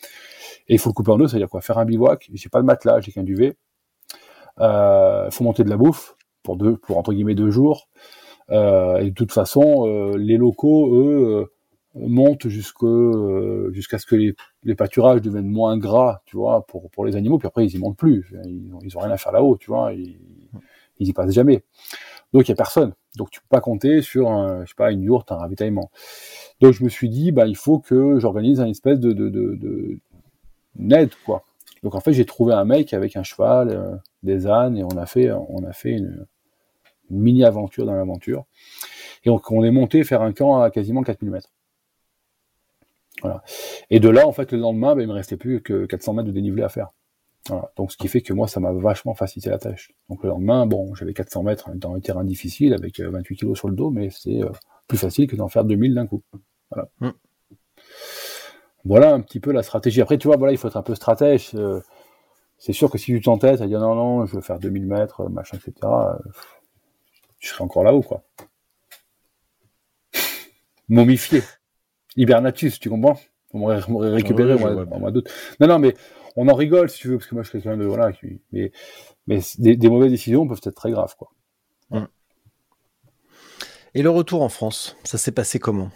Speaker 3: Et il faut le couper en deux, c'est-à-dire quoi Faire un bivouac. J'ai pas de matelas, j'ai qu'un duvet. Euh, faut monter de la bouffe pour deux, pour entre guillemets deux jours. Euh, et de toute façon, euh, les locaux, eux, montent jusqu'à ce que les, pâturages deviennent moins gras, tu vois, pour pour les animaux. Puis après, ils y montent plus. Ils ils ont rien à faire là-haut, tu vois. Ils, ils y passent jamais. Donc il y a personne. Donc tu peux pas compter sur un, je sais pas une yourte, un ravitaillement. Donc je me suis dit bah il faut que j'organise un espèce de de, de, de une aide quoi. Donc en fait j'ai trouvé un mec avec un cheval, des ânes et on a fait on a fait une, une mini aventure dans l'aventure. Et donc on est monté faire un camp à quasiment 4000 mètres. Voilà. Et de là en fait le lendemain bah, il me restait plus que 400 mètres de dénivelé à faire. Voilà. Donc, ce qui fait que moi, ça m'a vachement facilité la tâche. Donc, le lendemain, bon, j'avais 400 mètres dans un terrain difficile avec 28 kilos sur le dos, mais c'est euh, plus facile que d'en faire 2000 d'un coup. Voilà. Mm. Voilà un petit peu la stratégie. Après, tu vois, voilà, il faut être un peu stratège. Euh, c'est sûr que si tu t'entêtes à dire non, non, je veux faire 2000 mètres, machin, etc., euh, je serais encore là-haut, quoi. Momifié. Hibernatus, tu comprends? On m'aurait récupéré, ouais, moi, moi d'autres. Non, non, mais on en rigole si tu veux, parce que moi je suis quelqu'un de voilà, qui, mais mais des, des, mauvaises décisions peuvent être très graves quoi.
Speaker 2: Hum. Et le retour en France, ça s'est passé comment?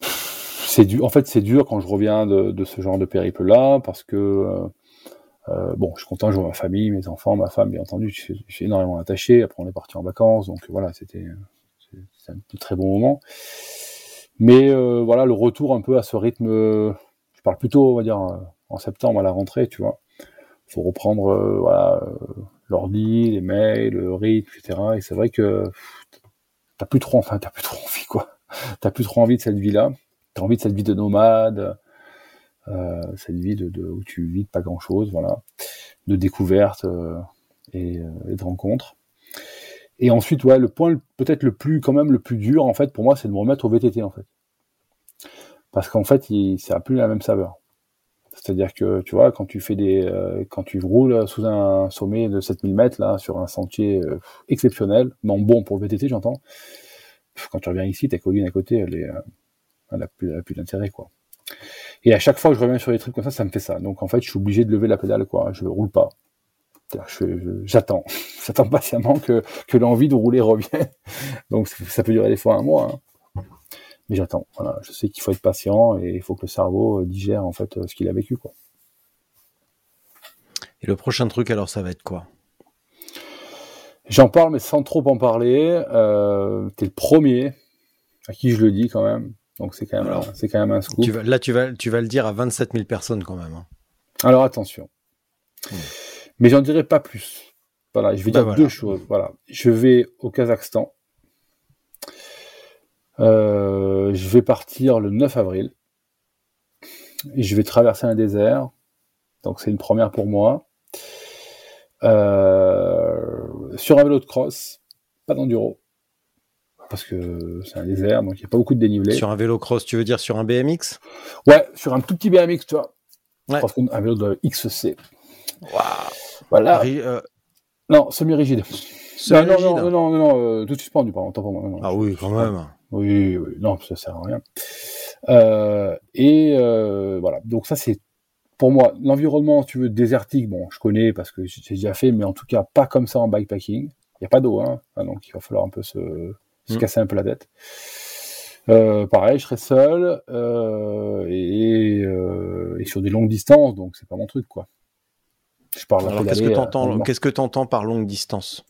Speaker 3: C'est dur. En fait, c'est dur quand je reviens de, de ce genre de périple là, parce que euh, euh, bon, je suis content, je vois ma famille, mes enfants, ma femme, bien entendu, je, suis énormément attaché. Après, on est parti en vacances, donc voilà, c'était un très bon moment. Mais euh, voilà, le retour un peu à ce rythme je parle plutôt, on va dire, en septembre à la rentrée, tu vois. Faut reprendre, euh, voilà, euh, l'ordi, les mails, le rythme, etc. Et c'est vrai que t'as plus trop, enfin, t'as plus trop envie, quoi. T'as plus trop envie de cette vie-là. T'as envie de cette vie de nomade, euh, cette vie de, de, où tu vis pas grand-chose, voilà, de découverte euh, et, euh, et, de rencontres. Et ensuite, ouais, le point peut-être le plus, quand même, le plus dur, en fait, pour moi, c'est de me remettre au VTT, en fait parce qu'en fait, il, ça n'a plus la même saveur. C'est-à-dire que, tu vois, quand tu fais des, euh, quand tu roules sous un sommet de 7000 mètres, là, sur un sentier euh, exceptionnel, non bon pour le VTT, j'entends, quand tu reviens ici, ta colline à côté, elle est, euh, a elle a plus d'intérêt, quoi. Et à chaque fois que je reviens sur des trucs comme ça, ça me fait ça. Donc, en fait, je suis obligé de lever la pédale, quoi. Je roule pas. J'attends. J'attends patiemment que, que l'envie de rouler revienne. Donc, ça peut durer des fois un mois. Hein mais j'attends. Voilà, je sais qu'il faut être patient et il faut que le cerveau euh, digère en fait euh, ce qu'il a vécu quoi.
Speaker 2: Et le prochain truc alors ça va être quoi?
Speaker 3: J'en parle mais sans trop en parler. Euh, T'es le premier à qui je le dis quand même. Donc c'est quand même c'est quand même un scoop.
Speaker 2: Tu vas, là tu vas tu vas le dire à 27 000 personnes quand même. Hein.
Speaker 3: Alors attention. Mais j'en dirai pas plus. Voilà, je vais bah dire voilà. deux choses. Voilà, je vais au Kazakhstan Euh, je vais partir le 9 avril. Et je vais traverser un désert. Donc c'est une première pour moi. Euh, sur un vélo de cross, pas d'enduro. Parce que c'est un désert, donc il n'y a pas beaucoup de dénivelé.
Speaker 2: Sur un vélo cross, tu veux dire sur un BMX
Speaker 3: Ouais, sur un tout petit BMX, tu vois.
Speaker 2: Ouais.
Speaker 3: Un vélo de XC.
Speaker 2: Waouh
Speaker 3: Voilà.
Speaker 2: Ri- euh,
Speaker 3: Non, semi-rigide. Non, non, non, non, non, non, euh, tout suspendu, pardon, pour moi. non.
Speaker 2: Ah oui, quand même.
Speaker 3: Oui, oui, non, ça sert à rien. Euh, et euh, voilà, donc ça c'est pour moi l'environnement, si tu veux, désertique. Bon, je connais parce que j'ai déjà fait, mais en tout cas pas comme ça en bikepacking. Il n'y a pas d'eau, hein, Ah, donc il va falloir un peu se, se
Speaker 2: Mm.
Speaker 3: casser un peu la tête. Euh, pareil, je serai seul euh, et, euh, et sur des longues distances, donc c'est pas mon truc, quoi. Je parle
Speaker 2: Alors qu'est-ce que t'entends Qu'est-ce que t'entends par longue distance?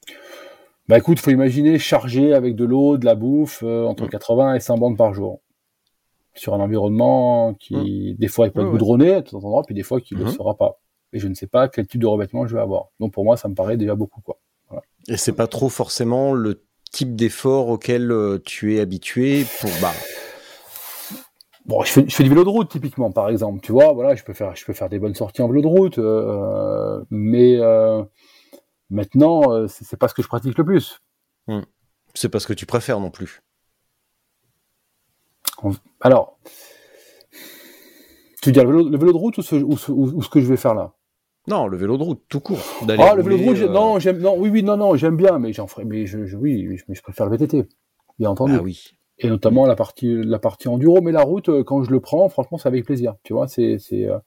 Speaker 3: Bah écoute, faut imaginer charger avec de l'eau, de la bouffe, entre
Speaker 2: Mm.
Speaker 3: 80 et 100 bandes par jour. Sur un environnement qui, des fois, il peut être
Speaker 2: ouais.
Speaker 3: goudronné à tout endroit, puis des fois, qui ne le
Speaker 2: Mhm.
Speaker 3: sera pas. Et je ne sais pas quel type de revêtement je vais avoir. Donc pour moi, ça me paraît déjà beaucoup, quoi.
Speaker 2: Et c'est pas trop forcément le type d'effort auquel euh, tu es habitué pour bah
Speaker 3: Bon, je fais, je fais du vélo de route, typiquement, par exemple. Tu vois, voilà, je peux faire, je peux faire des bonnes sorties en vélo de route, euh, mais euh, maintenant, euh, c'est pas ce que je pratique le plus.
Speaker 2: c'est pas ce que tu préfères non plus.
Speaker 3: Alors, tu veux dire le vélo, le vélo de route ou ce, ou ce- ou- ou ce que je vais faire là?
Speaker 2: Non, le vélo de route tout court. d'aller
Speaker 3: Ah, le vélo de route,
Speaker 2: euh,
Speaker 3: non, j'aime, non, oui, oui, non, non, j'aime bien, mais j'en ferai, mais je, je- oui, mais je, préfère le VTT, bien entendu.
Speaker 2: Ah oui.
Speaker 3: Et notamment la partie, la partie enduro, mais la route, euh, quand je le prends, franchement, c'est avec plaisir. Tu vois, c'est, c'est, euh,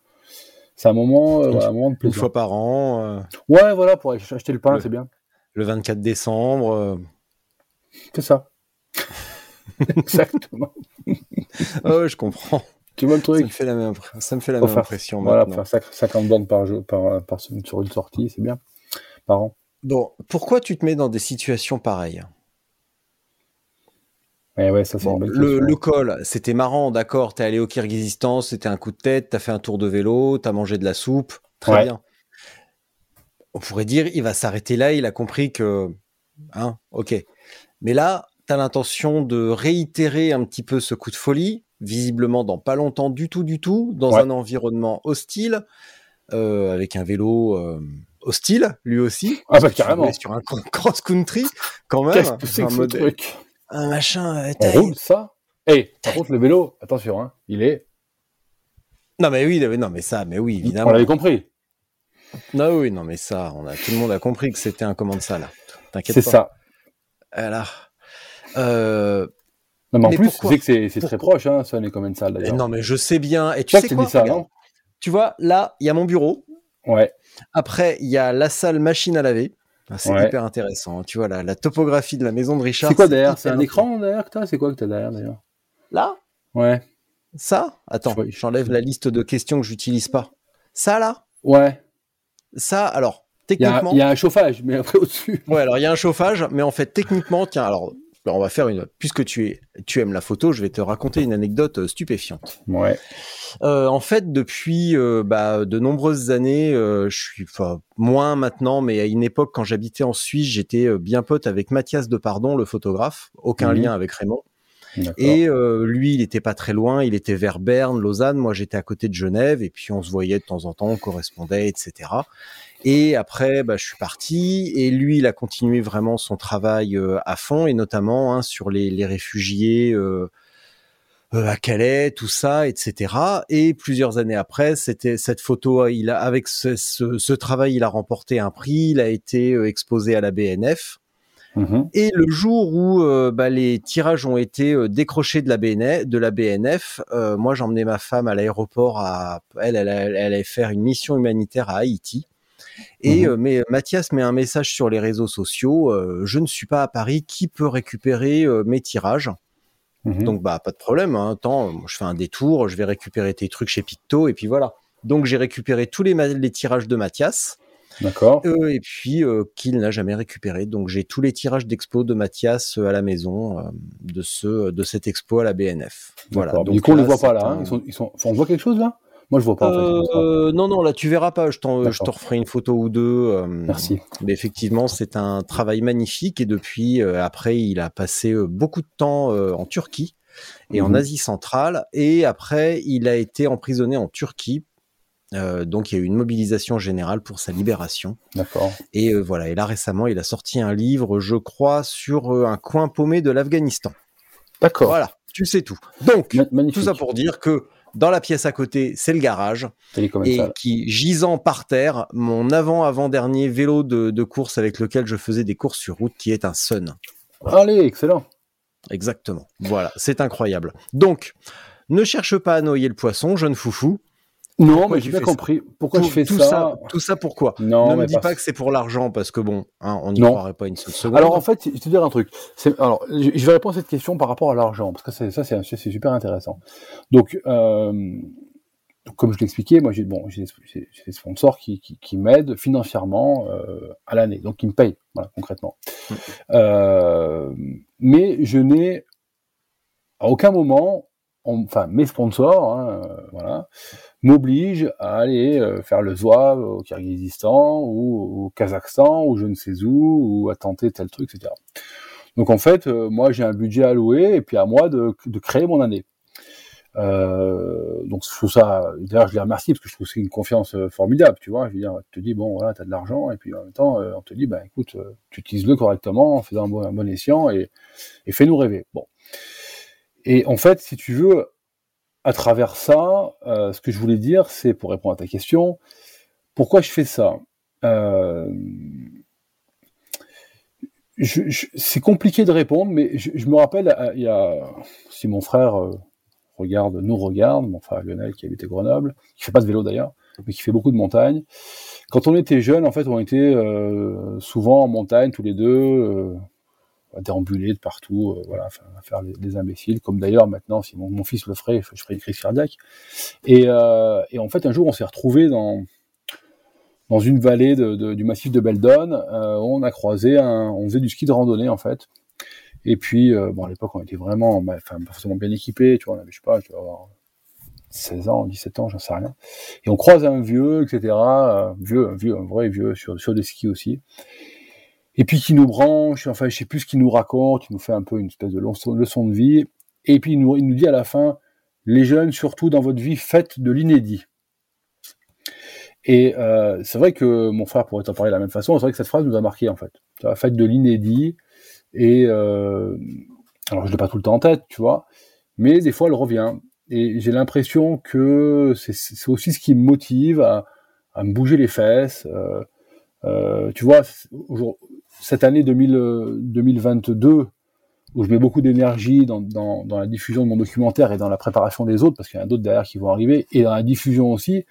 Speaker 3: c'est un moment, euh,
Speaker 2: Une-
Speaker 3: un moment de
Speaker 2: Une
Speaker 3: plaisir.
Speaker 2: fois par an, euh,
Speaker 3: Ouais, voilà, pour acheter le pain,
Speaker 2: Le-
Speaker 3: c'est bien.
Speaker 2: le 24 décembre.
Speaker 3: C'est ça. Exactement.
Speaker 2: Ah je comprends.
Speaker 3: Tu vois le
Speaker 2: Ça me
Speaker 3: truc.
Speaker 2: fait la même, ça me fait la même
Speaker 3: faire-
Speaker 2: impression
Speaker 3: Voilà,
Speaker 2: maintenant.
Speaker 3: faire sac- 50 bandes par jour, par, par, sur une sortie, c'est bien. Par an.
Speaker 2: Bon, pourquoi tu te mets dans des situations pareilles?
Speaker 3: Ouais, ça,
Speaker 2: Bon,
Speaker 3: bonne
Speaker 2: le, col, c'était marrant, d'accord. T'es allé au Kirghizistan, c'était un coup de tête, t'as fait un tour de vélo, t'as mangé de la soupe, très
Speaker 3: Ouais.
Speaker 2: bien. On pourrait dire, il va s'arrêter là, il a compris que, hein, ok. Mais là, t'as l'intention de réitérer un petit peu ce coup de folie, visiblement dans pas longtemps du tout, du tout, dans
Speaker 3: Ouais.
Speaker 2: un environnement hostile, euh, avec un vélo euh, hostile, lui aussi.
Speaker 3: Ah, bah, carrément.
Speaker 2: Sur un cross-country, quand même.
Speaker 3: Qu'est-ce que c'est
Speaker 2: un
Speaker 3: que ce
Speaker 2: mode-
Speaker 3: truc?
Speaker 2: un machin. euh,
Speaker 3: On roule ça? Eh, par contre, le vélo, attention, hein, il est.
Speaker 2: Non mais oui, non mais ça, mais oui,
Speaker 3: On
Speaker 2: évidemment.
Speaker 3: l'avait compris.
Speaker 2: Non oui, non mais ça, on a tout le monde a compris que c'était un comment ça là. T'inquiète
Speaker 3: C'est
Speaker 2: pas.
Speaker 3: ça.
Speaker 2: Voilà. Euh,
Speaker 3: Non, mais en
Speaker 2: Mais
Speaker 3: plus, tu sais que c'est très proche, hein, ça, on est comme une salle d'ailleurs.
Speaker 2: non mais je sais bien. Et tu sais quoi
Speaker 3: ça, non?
Speaker 2: Tu vois, là, il y a mon bureau.
Speaker 3: Ouais.
Speaker 2: Après, il y a la salle machine à laver. Ah, C'est
Speaker 3: Ouais.
Speaker 2: hyper intéressant. hein. Tu vois la, la topographie de la maison de Richard.
Speaker 3: C'est quoi derrière? C'est un écran derrière que t'as C'est quoi que t'as derrière d'ailleurs?
Speaker 2: Là,
Speaker 3: Ouais.
Speaker 2: ça? Attends, j'enlève la liste de questions que j'utilise pas. Ça là,
Speaker 3: Ouais.
Speaker 2: ça. Alors
Speaker 3: Il y,
Speaker 2: techniquement.
Speaker 3: il y a un chauffage, mais après au-dessus.
Speaker 2: Ouais, alors il y a un chauffage, mais en fait, techniquement, tiens, alors, on va faire une. Puisque tu, es, tu aimes la photo, je vais te raconter une anecdote euh, stupéfiante.
Speaker 3: Ouais.
Speaker 2: Euh, en fait, depuis euh, bah, de nombreuses années, euh, je suis, enfin, moins maintenant, mais à une époque, quand j'habitais en Suisse, j'étais bien pote avec Mathias Depardon, le photographe. Aucun
Speaker 3: Mhm.
Speaker 2: lien avec Raymond. Et euh, lui, il était pas très loin, il était vers Berne, Lausanne, moi j'étais à côté de Genève, et puis on se voyait de temps en temps, on correspondait, etc. Et après, bah, je suis parti, et lui, il a continué vraiment son travail euh, à fond, et notamment hein, sur les, les réfugiés euh, euh, à Calais, tout ça, etc. Et plusieurs années après, c'était cette photo, il a, avec ce, ce- ce travail, il a remporté un prix, il a été exposé à la BNF.
Speaker 3: Mhm.
Speaker 2: Et le jour où euh, bah, les tirages ont été euh, décrochés de la BNF, de la BNF euh, moi j'emmenais ma femme à l'aéroport à elle, elle, elle, elle allait faire une mission humanitaire à Haïti. Et
Speaker 3: Mhm.
Speaker 2: euh, mais Mathias met un message sur les réseaux sociaux euh, je ne suis pas à Paris, qui peut récupérer euh, mes tirages?
Speaker 3: Mhm.
Speaker 2: Donc bah pas de problème, hein. attends, moi, je fais un détour, je vais récupérer tes trucs chez Picto et puis voilà. Donc j'ai récupéré tous les, tirages de Mathias.
Speaker 3: D'accord.
Speaker 2: Euh, et puis euh, qu'il n'a jamais récupéré. Donc j'ai tous les tirages d'expo de Mathias euh, à la maison euh, de ce de cette expo à la BNF. Voilà. Donc
Speaker 3: du coup, on
Speaker 2: là,
Speaker 3: les voit pas là. hein. Ils sont, ils sont... enfin, on voit quelque chose là? Moi, je vois pas.
Speaker 2: Euh, non, non, là, tu verras pas. Je, je te referai une photo ou deux. Euh,
Speaker 3: Merci.
Speaker 2: Mais effectivement, c'est un travail magnifique. Et depuis, euh, après, il a passé beaucoup de temps en Turquie et en mhm. Asie centrale. Et après, il a été emprisonné en Turquie. donc, il y a eu une mobilisation générale pour sa libération.
Speaker 3: D'accord.
Speaker 2: Et voilà. Et là, récemment, il a sorti un livre, je crois, sur un coin paumé de l'Afghanistan.
Speaker 3: D'accord.
Speaker 2: Voilà. Tu sais tout. Donc, tout ça pour dire que dans la pièce à côté, c'est le garage. Et qui, gisant par terre, mon avant-avant-dernier vélo de, course avec lequel je faisais des courses sur route, qui est un Sun.
Speaker 3: Allez, excellent.
Speaker 2: Exactement. Voilà, c'est incroyable. Donc, ne cherche pas à noyer le poisson, jeune foufou.
Speaker 3: Non, mais j'ai bien compris. Pourquoi je fais
Speaker 2: tout
Speaker 3: ça,
Speaker 2: Tout ça pourquoi? Non, ne me dis pas que c'est pour l'argent parce que bon, hein, on n'y croirait pas une seule seconde.
Speaker 3: Alors en fait, je vais te dire un truc. Alors, je vais répondre à cette question par rapport à l'argent parce que ça, c'est super intéressant. Donc, euh, comme je l'expliquais, moi j'ai bon, j'ai des sponsors qui, qui, m'aident financièrement euh, à l'année, donc qui me payent, voilà, concrètement. Mm. Euh, mais je n'ai à aucun moment, enfin mes sponsors, hein, voilà, m'oblige à aller euh, faire le Zouave au Kyrgyzstan ou au Kazakhstan ou je ne sais où ou à tenter tel truc, etc. Donc en fait, euh, moi j'ai un budget alloué et puis à moi de, créer mon année. Euh, donc je trouve ça, d'ailleurs je les remercie parce que je trouve que c'est une confiance euh, formidable, tu vois. Je veux dire, tu te dis bon voilà, t'as de l'argent et puis en même temps on te dit bah écoute, tu utilises-le correctement en faisant un bon, un bon escient et, et fais-nous rêver. Bon. Et en fait, si tu veux, à travers ça, euh, ce que je voulais dire, c'est pour répondre à ta question, pourquoi je fais ça? Euh, C'est compliqué de répondre, mais je, me rappelle, euh, il y a, si mon frère regarde, nous regarde, mon frère Lionel qui habite à Grenoble, qui fait pas de vélo d'ailleurs, mais qui fait beaucoup de montagne. Quand on était jeune, en fait, on était souvent en montagne tous les deux déambuler de partout, euh, voilà, à faire des imbéciles, comme d'ailleurs maintenant, si mon, fils le ferait, je ferais une crise cardiaque. Et, euh, et en fait, un jour, on s'est retrouvé dans dans une vallée du massif de Beldon, euh, on a croisé, un, on faisait du ski de randonnée en fait. Et puis, euh, bon, à l'époque, on était vraiment, enfin, forcément bien équipés, tu vois, on avait, je sais pas, tu avoir 16 ans, 17 ans, j'en sais rien. Et on croise un vieux, etc., euh, vieux, un vieux, un vrai vieux sur, sur des skis aussi et puis qui nous branche, enfin je sais plus ce qu'il nous raconte, il nous fait un peu une espèce de leçon, de vie, et puis il nous, il nous dit à la fin, les jeunes, surtout dans votre vie, faites de l'inédit. Et euh, c'est vrai que mon frère pourrait en parler de la même façon, c'est vrai que cette phrase nous a marqué en fait. Faites de l'inédit, et euh, alors je l'ai pas tout le temps en tête, tu vois, mais des fois elle revient. Et j'ai l'impression que c'est aussi ce qui me motive à, me bouger les fesses. Euh, euh, tu vois, cette année 2000, 2022, où je mets beaucoup d'énergie dans, la diffusion de mon documentaire et dans la préparation des autres, parce qu'il y en a d'autres derrière qui vont arriver, et dans la diffusion aussi,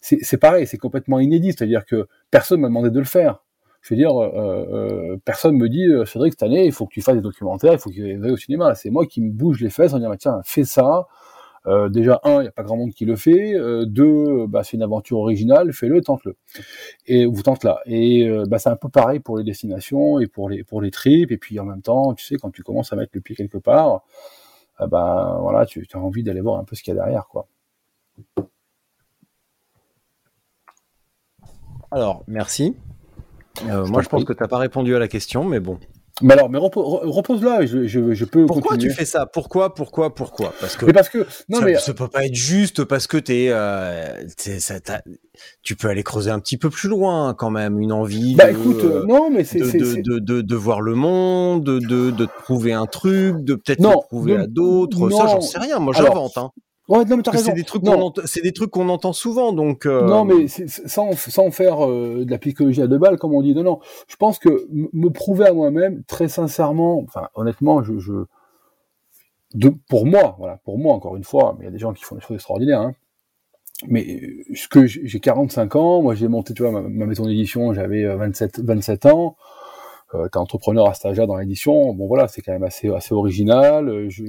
Speaker 3: c'est pareil, c'est complètement inédit, c'est-à-dire que personne m'a demandé de le faire. Je veux dire, euh, euh, personne me dit, euh, Cédric, cette année, il faut que tu fasses des documentaires, il faut que tu ailles au cinéma. C'est moi qui me bouge les fesses en disant, tiens, fais ça, euh, déjà, un, il n'y a pas grand monde qui le fait. Euh, deux, bah, c'est une aventure originale, fais-le, tente-le. Et vous tente là. Et euh, bah, c'est un peu pareil pour les destinations et pour les pour les trips. Et puis en même temps, tu sais, quand tu commences à mettre le pied quelque part, bah voilà, tu as envie d'aller voir un peu ce qu'il y a derrière, quoi.
Speaker 2: Alors, merci. moi, je pense que tu n'as pas répondu à la question, mais bon.
Speaker 3: Mais alors, mais repose-la, je, je, je, peux.
Speaker 2: Pourquoi tu fais ça? Pourquoi Pourquoi Pourquoi?
Speaker 3: Parce que. Mais parce que
Speaker 2: non ça, mais ça peut pas être juste parce que t'es, euh, ça, tu peux aller creuser un petit peu plus loin quand même, une envie.
Speaker 3: Bah écoute, euh, non mais c'est
Speaker 2: de, de, de, de, voir le monde, de de, de trouver un truc, de peut-être le prouver à d'autres. Ça, j'en sais rien. Moi, j'invente. Hein.
Speaker 3: Ouais, non, mais
Speaker 2: C'est des trucs qu'on entend, souvent, donc. Euh...
Speaker 3: Non, mais sans sans faire euh, de la psychologie à deux balles, comme on dit. Non, non. Je pense que me prouver à moi-même, très sincèrement, enfin, honnêtement, je, je, de, pour moi, voilà, pour moi encore une fois, mais il y a des gens qui font des choses extraordinaires. Hein, mais ce que j'ai 45 ans, moi j'ai monté, tu vois, ma, ma maison d'édition, j'avais 27 euh, 27 ans euh, t'es entrepreneur à cet dans l'édition, bon voilà, c'est quand même assez assez original. Euh, je,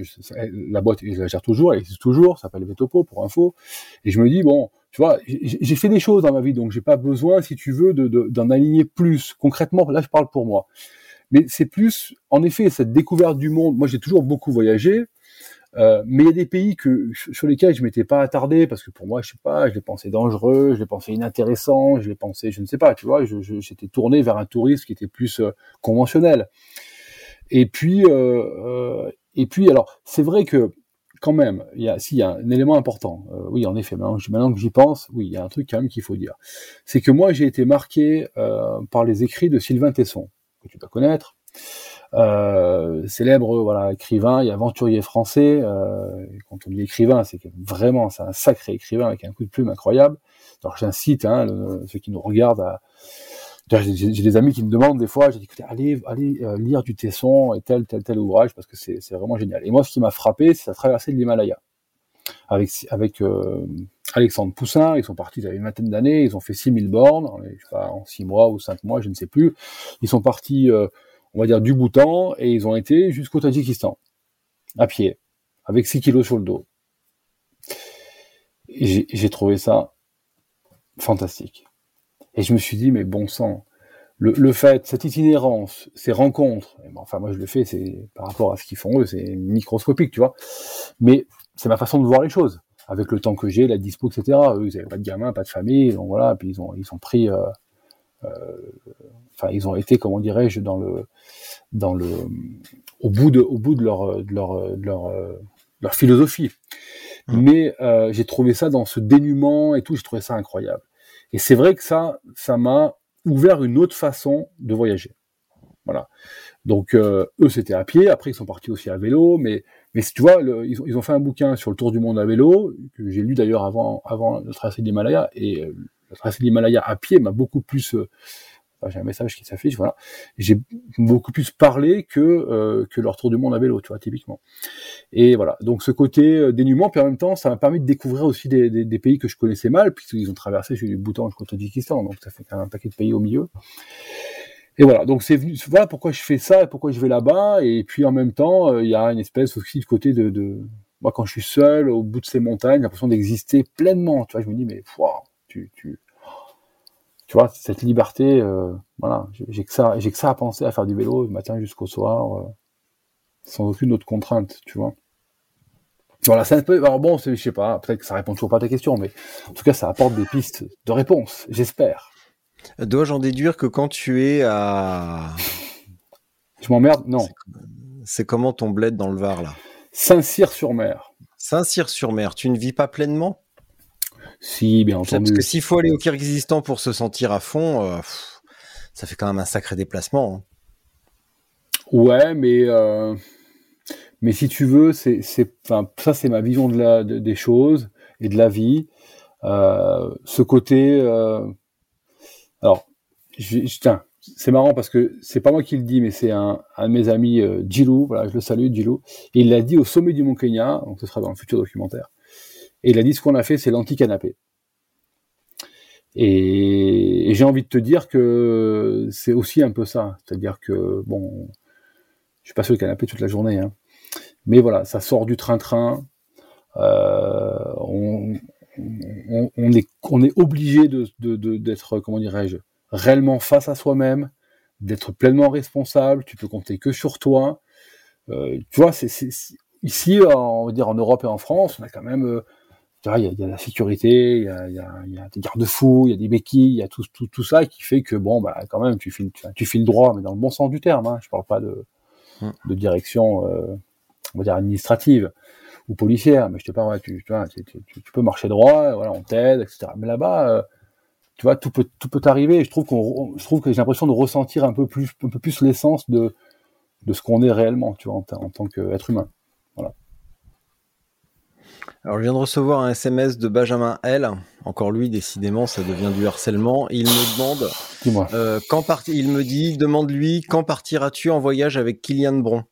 Speaker 3: la boîte, je la gère toujours, elle existe toujours, ça s'appelle Vetopo pour info. Et je me dis bon, tu vois, j'ai fait des choses dans ma vie, donc j'ai pas besoin, si tu veux, d'en de, d'en aligner plus. Concrètement, là, je parle pour moi. Mais c'est plus, en effet, cette découverte du monde. Moi, j'ai toujours beaucoup voyagé. Euh, mais il y a des pays que sur lesquels je m'étais pas attardé parce que pour moi, je sais pas, je les pensais dangereux, je les pensais inintéressants, je les pensais, je ne sais pas, tu vois, j'étais tourné vers un tourisme qui était plus euh, conventionnel. Et puis, euh, et puis, alors, c'est vrai que quand même, il y a, s'il y a un élément important, oui, en effet, maintenant, maintenant que j'y pense, oui, il y a un truc quand même qu'il faut dire, c'est que moi, j'ai été marqué par les écrits de Sylvain Tesson, que tu dois connaître. Euh, célèbre voilà écrivain et aventurier français. Euh, quand on dit écrivain, c'est vraiment c'est un sacré écrivain avec un coup de plume incroyable. Alors j'incite hein, ceux qui nous regardent à j'ai des amis qui me demandent des fois, j'ai dit écoutez, allez, allez euh, lire du Tesson et tel, tel, tel ouvrage parce que c'est vraiment génial. Et moi, ce qui m'a frappé, c'est la traversée de l'Himalaya avec avec euh, Alexandre Poussin. Ils sont partis, ils avaient une vingtaine d'années, ils ont fait 6000 bornes, en 6 mois ou 5 mois, je ne sais plus. Ils sont partis euh, on va dire, du Bhoutan, et ils ont été jusqu'au Tadjikistan, à pied, avec 6 kilos sur le dos. J'ai trouvé ça fantastique. Et je me suis dit, mais bon sang, le, fait, cette itinérance, ces rencontres, enfin moi je le fais, c'est par rapport à ce qu'ils font eux, c'est microscopique, tu vois. Mais c'est ma façon de voir les choses, avec le temps que j'ai, la dispo, etc. Eux, ils n'avaient pas de gamin, pas de famille, donc voilà, puis ils ont pris euh, enfin, ils ont été, comment dirais-je, dans le, dans le, au bout de, au bout de leur, de leur, de leur, leur philosophie. Mmh. Mais euh, j'ai trouvé ça dans ce dénuement et tout, j'ai trouvé ça incroyable. Et c'est vrai que ça, ça m'a ouvert une autre façon de voyager. Voilà. Donc euh, eux c'était à pied, après ils sont partis aussi à vélo, mais mais tu vois, ils, ont, ils, ont, fait un bouquin sur le tour du monde à vélo que j'ai lu d'ailleurs avant avant le tracé de l'Himalaya et de l'Himalaya à pied m'a beaucoup plus euh, j'ai un message qui s'affiche, voilà. J'ai beaucoup plus parlé que euh, que leur tour du monde à vélo, tu vois, typiquement. Et voilà. Donc ce côté euh, dénuement, puis en même temps, ça m'a permis de découvrir aussi des, pays que je connaissais mal, puisqu'ils ont traversé, j'ai eu du Bhoutan jusqu'au Tadjikistan, donc ça fait un paquet de pays au milieu. Et voilà. Donc c'est venu. Voilà pourquoi je fais ça et pourquoi je vais là-bas. Et puis en même temps, euh, il y a une espèce aussi de côté de, de moi quand je suis seul au bout de ces montagnes, j'ai l'impression d'exister pleinement. Tu vois, je me dis mais wow, tu tu tu vois, cette liberté, euh, voilà, j'ai que ça, j'ai que ça à penser à faire du vélo le matin jusqu'au soir, euh, sans aucune autre contrainte, tu vois. Voilà, ça peut, alors bon, je sais pas, peut-être que ça répond toujours pas à ta question, mais en tout cas, ça apporte des pistes de réponse, j'espère.
Speaker 2: Dois-je en déduire que quand tu es à...
Speaker 3: Je m'emmerde Non.
Speaker 2: C'est comment ton bled dans le Var, là?
Speaker 3: Saint-Cyr-sur-Mer.
Speaker 2: Saint-Cyr-sur-Mer, tu ne vis pas pleinement?
Speaker 3: Si, bien entendu.
Speaker 2: Parce que s'il faut aller au Kyrgyzstan pour se sentir à fond, euh, ça fait quand même un sacré déplacement. Hein.
Speaker 3: Ouais, mais euh, mais si tu veux, c'est ça c'est ma vision de la des choses et de la vie. Euh, ce côté, alors, tiens, c'est marrant parce que c'est pas moi qui le dis, mais c'est un, un de mes amis, Djilou, voilà, je le salue, Djilou, et il l'a dit au sommet du Mont Kenya, donc ce sera dans le futur documentaire. Et il a dit ce qu'on a fait, c'est l'anti-canapé. Et, j'ai envie de te dire que c'est aussi un peu ça. C'est-à-dire que, bon, je suis pas sur le canapé toute la journée, hein. mais voilà, ça sort du train-train. Euh, on, est, on est obligé de, d'être, comment dirais-je, réellement face à soi-même, d'être pleinement responsable. Tu peux compter que sur toi. Euh, tu vois, c'est, ici, on va dire en Europe et en France, on a quand même il y, a, la sécurité, il y a, y a, des garde-fous, il y a des béquilles, il y a tout, tout, tout, ça qui fait que bon, bah quand même, tu files, tu, files droit, mais dans le bon sens du terme. Hein. Je parle pas de, mm. de direction, euh, on va dire administrative ou policière, mais je te parle, tu, tu, tu, tu, peux marcher droit, voilà, on t'aide, etc. Mais là-bas, euh, tu vois, tout peut, tout peut arriver. Je trouve qu'on, je trouve que j'ai l'impression de ressentir un peu plus, un peu plus l'essence de, de ce qu'on est réellement, tu vois, en, en tant qu'être humain.
Speaker 2: Alors, je viens de recevoir un SMS de Benjamin L. Encore lui, décidément, ça devient du harcèlement. Il me demande, euh, quand partir, il me dit, demande-lui, quand partiras-tu en voyage avec Kylian Bron?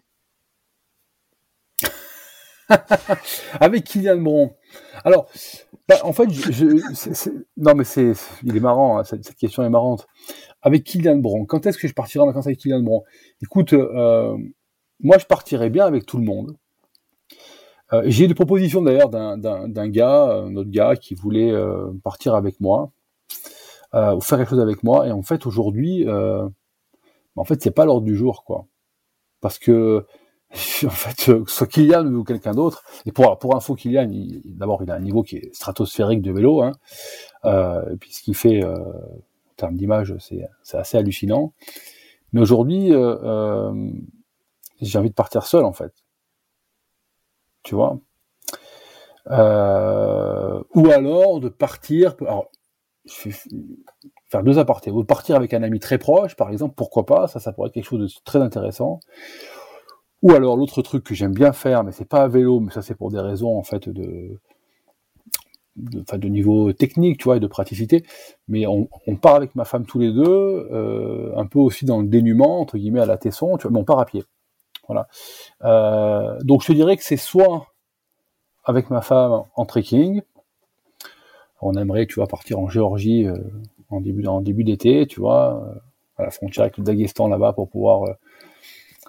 Speaker 3: Avec Kylian Bron. Alors, bah, en fait, je, non, mais c'est, il est marrant, hein, cette, question est marrante. Avec Kylian Bron, quand est-ce que je partirai en vacances avec Kylian Bron? Écoute, euh, moi, je partirai bien avec tout le monde. Euh, j'ai eu des propositions d'ailleurs d'un gars, un autre gars qui voulait euh, partir avec moi, euh, ou faire quelque chose avec moi. Et en fait, aujourd'hui, en fait, c'est pas l'ordre du jour, quoi. Parce que en fait, euh, soit Kylian ou quelqu'un d'autre. Et pour, pour info, Kylian, d'abord, il a un niveau qui est stratosphérique de vélo. Hein. Euh, et puis ce qu'il fait euh, en termes d'image, c'est, assez hallucinant. Mais aujourd'hui, euh, euh, j'ai envie de partir seul, en fait. Tu vois euh, Ou alors de partir... Alors, faire deux apartés. Ou de partir avec un ami très proche, par exemple, pourquoi pas Ça, ça pourrait être quelque chose de très intéressant. Ou alors l'autre truc que j'aime bien faire, mais c'est pas à vélo, mais ça c'est pour des raisons en fait de, enfin, de niveau technique, tu vois, et de praticité. Mais on, on part avec ma femme tous les deux, euh, un peu aussi dans le dénuement entre guillemets à la Tesson, tu vois, mais on part à pied. Voilà. Euh, donc je te dirais que c'est soit avec ma femme en trekking, on aimerait, tu vois, partir en Géorgie euh, en début en début d'été, tu vois, euh, à la frontière avec le Daghestan là-bas pour pouvoir euh,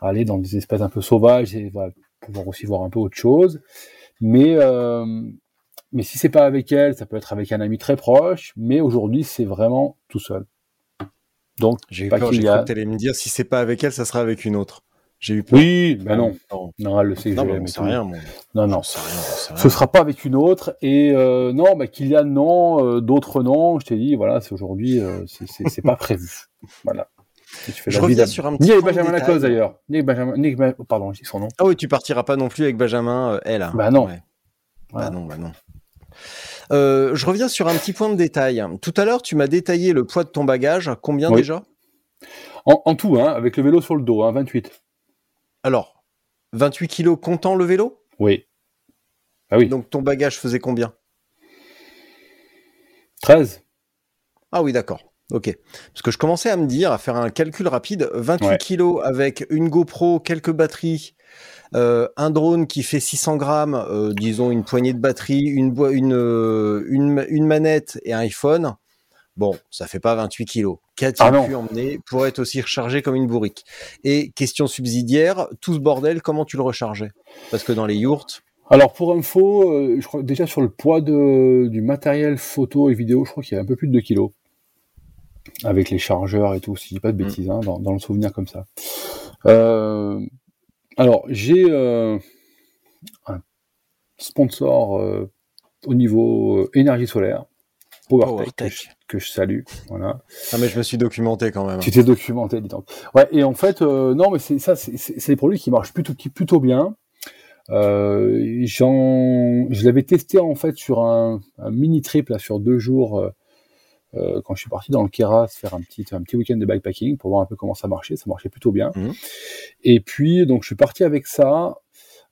Speaker 3: aller dans des espèces un peu sauvages et voilà, pouvoir aussi voir un peu autre chose. Mais mais si c'est pas avec elle, ça peut être avec un ami très proche. Mais aujourd'hui, c'est vraiment tout seul. Donc,
Speaker 2: j'ai peur, j'ai cru que t'allais me dire si c'est pas avec elle, ça sera avec une autre. J'ai eu peur.
Speaker 3: Oui, ben non,
Speaker 2: Non,
Speaker 3: non, elle le sait
Speaker 2: non,
Speaker 3: je
Speaker 2: mais rien, mon.
Speaker 3: Non, non.
Speaker 2: Sais rien, j'en sais rien.
Speaker 3: Ce sera pas avec une autre. Et euh, non, bah, Kylian, non, euh, d'autres non. Je t'ai dit, voilà, c'est aujourd'hui, euh, c'est- pas prévu. Voilà. Et tu fais
Speaker 2: Je
Speaker 3: la
Speaker 2: reviens sur un petit
Speaker 3: Ni avec
Speaker 2: point de
Speaker 3: Benjamin
Speaker 2: détail.
Speaker 3: Lacoste d'ailleurs. Ni avec Benjamin. Ni avec oh, pardon, dis son nom.
Speaker 2: Ah oui, tu partiras pas non plus avec Benjamin, euh, elle.
Speaker 3: Bah non.
Speaker 2: Ouais.
Speaker 3: Voilà.
Speaker 2: Bah non, bah non. Euh, je reviens sur un petit point de détail. Tout à l'heure, tu m'as détaillé le poids de ton bagage. Combien
Speaker 3: Oui.
Speaker 2: déjà?
Speaker 3: En, en tout, hein, avec le vélo sur le dos, hein, 28.
Speaker 2: Alors, 28 kilos comptant le vélo?
Speaker 3: Oui. Ah oui.
Speaker 2: Donc ton bagage faisait combien?
Speaker 3: 13.
Speaker 2: Ah oui, d'accord. Ok. Parce que je commençais à me dire, à faire un calcul rapide, 28
Speaker 3: Ouais.
Speaker 2: kilos avec une GoPro, quelques batteries, euh, un drone qui fait 600 grammes, euh, disons une poignée de batterie, une, euh, une, une manette et un iPhone. Bon, ça fait pas 28 kilos. Qu'a-t-il
Speaker 3: Ah
Speaker 2: pu emmener pour être aussi rechargé comme une bourrique? Et question subsidiaire, tout ce bordel, comment tu le rechargeais? Parce que dans les yourtes,
Speaker 3: Alors pour info, euh, je crois déjà sur le poids de, du matériel photo et vidéo, je crois qu'il y a un peu plus de 2 kilos. Avec les chargeurs et tout, si je dis pas de
Speaker 2: Mm.
Speaker 3: bêtises, hein, dans, dans le souvenir comme ça. Euh, alors j'ai euh, un sponsor au niveau énergie solaire, PowerTech, que, je,
Speaker 2: PowerTech.
Speaker 3: que je salue. Voilà.
Speaker 2: ah mais je me suis documenté quand même.
Speaker 3: Tu t'es documenté, dis donc. Ouais, et en fait, euh, non, mais c'est ça, c'est des produits qui marchent plutôt, qui- plutôt bien. Euh, j'en, je l'avais testé en fait sur un, un mini trip là sur deux jours euh, euh, quand je suis parti dans le Keras faire un petit un petit week-end de bikepacking pour voir un peu comment ça marchait. Ça marchait plutôt bien.
Speaker 2: Mhm.
Speaker 3: Et puis donc je suis parti avec ça.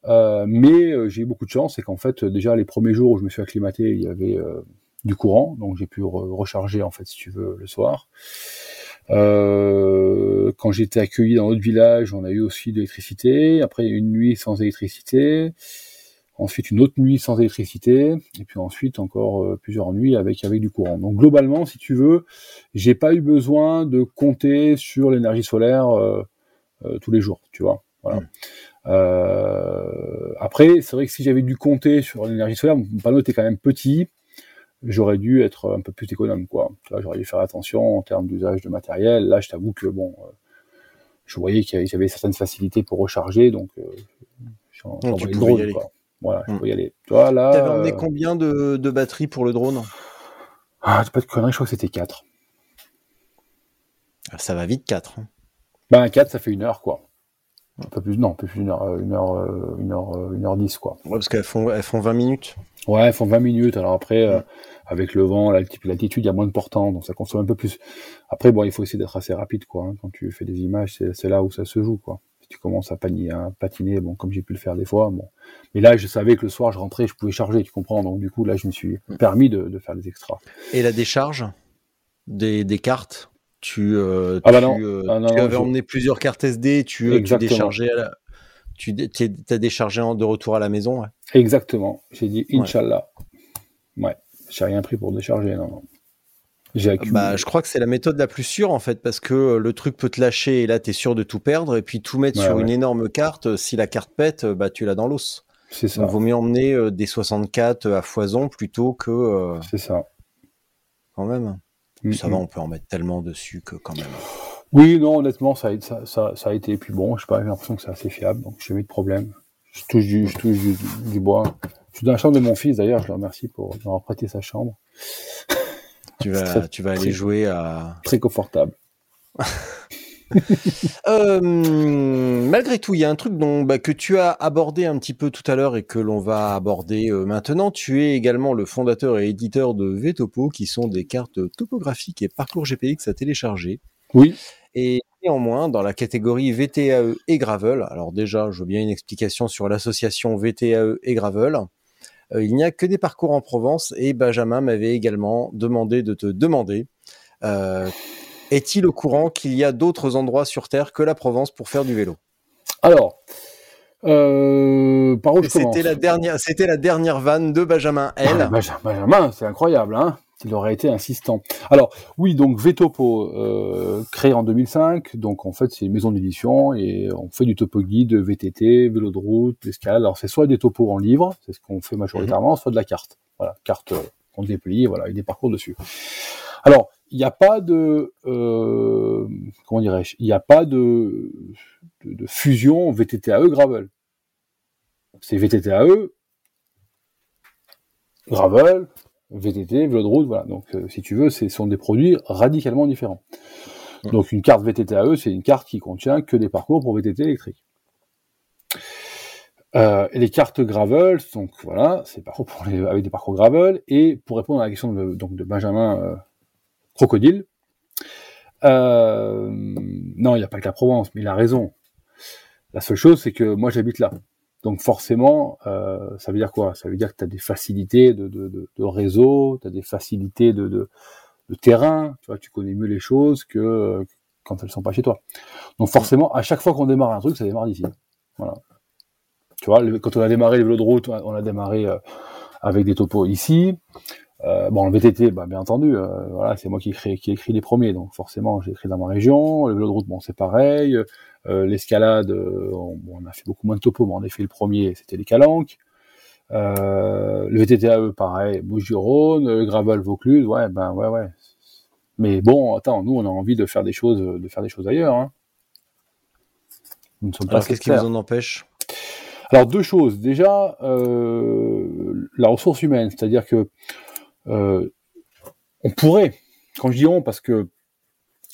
Speaker 3: Euh, mais euh, j'ai eu beaucoup de chance, c'est qu'en fait déjà les premiers jours où je me suis acclimaté, il y avait euh, du courant, donc j'ai pu re- recharger en fait si tu veux le soir. Euh, quand j'étais accueilli dans notre village, on a eu aussi de l'électricité. Après, une nuit sans électricité. Ensuite, une autre nuit sans électricité. Et puis ensuite, encore euh, plusieurs nuits avec, avec du courant. Donc, globalement, si tu veux, j'ai pas eu besoin de compter sur l'énergie solaire euh, tous les jours, tu vois. Voilà.
Speaker 2: Mm.
Speaker 3: Euh, après, c'est vrai que si j'avais dû compter sur l'énergie solaire, mon panneau était quand même petit j'aurais dû être un peu plus économe, quoi. Tu j'aurais dû faire attention en termes d'usage de matériel. Là, je t'avoue que bon, euh, je voyais qu'il y avait- certaines facilités pour recharger, donc euh, j'en-
Speaker 2: tu
Speaker 3: j'envoyais le
Speaker 2: pouvais y
Speaker 3: drone,
Speaker 2: aller.
Speaker 3: quoi. Voilà, je
Speaker 2: Mm.
Speaker 3: pouvais y aller. Tu vois, là,
Speaker 2: T'avais emmené
Speaker 3: euh,
Speaker 2: combien de, de batteries pour le drone?
Speaker 3: Ah, pas de conneries, je crois que c'était 4.
Speaker 2: Ah, Ça va vite, 4.
Speaker 3: Ben, 4, ça fait une heure, quoi. Un peu plus, non, un peu plus d'une heure, euh, une heure, euh, une heure, euh, une heure dix, quoi.
Speaker 2: Ouais, parce qu'elles font, elles font 20 minutes.
Speaker 3: Ouais, elles font 20 minutes. Alors après, euh, avec le vent, l'alti- l'altitude, il y a moins de portant, donc ça consomme un peu plus. Après, bon, il faut essayer d'être assez rapide, quoi. hein. Quand tu fais des images, c'est là où ça se joue, quoi. Si tu commences à, panier, à patiner, bon, comme j'ai pu le faire des fois, bon. Mais là, je savais que le soir, je rentrais, je pouvais charger, tu comprends. Donc du coup, là, je me suis
Speaker 2: Mm.
Speaker 3: permis de, de faire des extras.
Speaker 2: Et la décharge des, des cartes? Tu, euh,
Speaker 3: Ah bah
Speaker 2: tu,
Speaker 3: non.
Speaker 2: euh,
Speaker 3: Ah non,
Speaker 2: tu
Speaker 3: non,
Speaker 2: avais
Speaker 3: je-
Speaker 2: emmené plusieurs cartes SD, tu, tu déchargeais à la- tu t'as déchargé en- de retour à la maison. ouais.
Speaker 3: Exactement. J'ai dit. Inch'Allah. Ouais. J'ai rien pris pour décharger, non, non.
Speaker 2: Bah, je crois que c'est la méthode la plus sûre en fait, parce que euh, le truc peut te lâcher et là tu es sûr de tout perdre, et puis tout mettre
Speaker 3: Ouais,
Speaker 2: sur
Speaker 3: ouais.
Speaker 2: une énorme carte, euh, si la carte pète, euh, bah, tu l'as dans l'os.
Speaker 3: c'est ça.
Speaker 2: Donc vaut mieux emmener euh, des 64 à foison plutôt que euh,
Speaker 3: C'est ça.
Speaker 2: quand même.
Speaker 3: Mm,
Speaker 2: Ça
Speaker 3: mm.
Speaker 2: va, on peut en mettre tellement dessus que quand même.
Speaker 3: Oui, non, honnêtement, ça a, ça, ça, ça a été. Puis bon, je sais pas, j'ai l'impression que c'est assez fiable, donc j'ai eu de problème. Je touche du, je touche du, du bois. Je suis dans la chambre de mon fils d'ailleurs, je le remercie pour m'avoir prêté sa chambre.
Speaker 2: Tu vas, tu vas aller
Speaker 3: très-
Speaker 2: jouer à.
Speaker 3: Très confortable.
Speaker 2: Euh, malgré tout, il y a un truc dont, bah, que tu as abordé un petit peu tout à l'heure et que l'on va aborder euh, maintenant. Tu es également le fondateur et éditeur de VTopo, qui sont des cartes topographiques et parcours GPX à télécharger.
Speaker 3: Oui.
Speaker 2: Et néanmoins, dans la catégorie VTAE et Gravel, alors déjà, je veux bien une explication sur l'association VTAE et Gravel. Euh, il n'y a que des parcours en Provence et Benjamin m'avait également demandé de te demander euh, est-il au courant qu'il y a d'autres endroits sur Terre que la Provence pour faire du vélo?
Speaker 3: Alors, euh, par où
Speaker 2: C'était la dernière, c'était la dernière vanne de Benjamin L.
Speaker 3: Ah, Benja- Benjamin, c'est incroyable, hein Il aurait été insistant. Alors, oui, donc Vetopo, euh, créé en 2005, donc en fait c'est une maison d'édition et on fait du topo guide, VTT, vélo de route, escalade. Alors c'est soit des topos en livre, c'est ce qu'on fait majoritairement, soit de la carte. Voilà, carte euh, qu'on déplie, voilà, avec des parcours dessus. Alors, il n'y a pas de, euh, comment dirais-je, il n'y a pas de, de, de fusion VTTAE gravel. C'est VTTAE, gravel, VTT, vélo de route, voilà. Donc, euh, si tu veux, ce sont des produits radicalement différents. Donc, une carte VTTAE, c'est une carte qui contient que des parcours pour VTT électrique. Euh, et les cartes gravel, donc voilà, c'est parcours pour les, avec des parcours gravel. Et pour répondre à la question de, donc de Benjamin Crocodile, euh, non, il n'y a pas que la Provence, mais il a raison. La seule chose, c'est que moi, j'habite là. Donc forcément, euh, ça veut dire quoi? Ça veut dire que tu as des facilités de, réseau, tu as des facilités de, terrain, tu vois, tu connais mieux les choses que quand elles sont pas chez toi. Donc forcément, à chaque fois qu'on démarre un truc, ça démarre d'ici. Voilà. Tu vois, quand on a démarré les vélos de route, on a démarré euh, avec des topos ici. Euh, bon, le VTT, bah, bien entendu, euh, voilà, c'est moi qui, écris- qui écris les premiers, donc forcément, j'ai écrit dans ma région. Le vélo de route, bon, c'est pareil. Euh, L'escalade, euh, on, bon, on a fait beaucoup moins de topos, mais en effet, le premier, c'était les Calanques. Euh, le VTTAE, pareil, Bouches-du-Rhône, le Gravel Vaucluse, ouais, ben, ouais, ouais. Mais bon, attends, nous, on a envie de faire des choses, de faire des choses ailleurs, hein. Nous ne sommes pas
Speaker 2: Alors qu'est-ce qui vous en empêche?
Speaker 3: Alors deux choses. Déjà, euh, la ressource humaine, c'est-à-dire que on pourrait, quand je dis on, parce que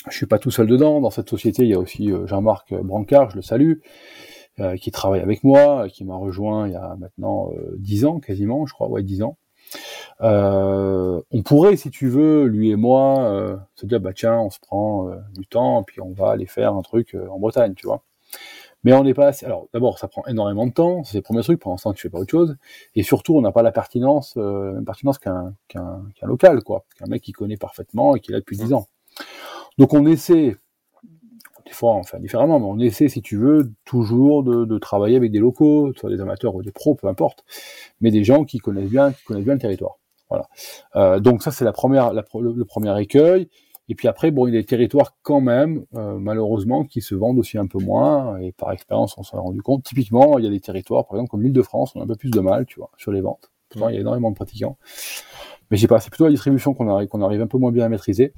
Speaker 3: je suis pas tout seul dedans. Dans cette société, il y a aussi euh, Jean-Marc Brancard, je le salue, euh, qui travaille avec moi, qui m'a rejoint il y a maintenant euh, dix ans quasiment, je crois, ouais dix ans. Euh, on pourrait, si tu veux, lui et moi, euh, se dire bah tiens, on se prend euh, du temps, puis on va aller faire un truc euh, en Bretagne, tu vois. Mais on n'est pas assez. Alors, d'abord, ça prend énormément de temps. C'est le premier truc. Pour l'instant, tu fais pas autre chose. Et surtout, on n'a pas la pertinence, euh, même pertinence qu'un qu'un qu'un local, quoi. Qu'un mec qui connaît parfaitement et qui est là depuis 10 ans. Donc, on essaie. Des fois, on fait différemment, mais on essaie, si tu veux, toujours de, de travailler avec des locaux, soit des amateurs ou des pros, peu importe, mais des gens qui connaissent bien, qui connaissent bien le territoire. Voilà. Euh, donc ça, c'est la première, la, le premier écueil. Et puis après, bon, il y a des territoires quand même, euh, malheureusement, qui se vendent aussi un peu moins. Et par expérience, on s'en est rendu compte. Typiquement, il y a des territoires, par exemple, comme l'île de France, on a un peu plus de mal, tu vois, sur les ventes. Pourtant, il y a énormément de pratiquants. Mais j'ai pas, c'est plutôt la distribution qu'on arrive, qu'on arrive un peu moins bien à maîtriser.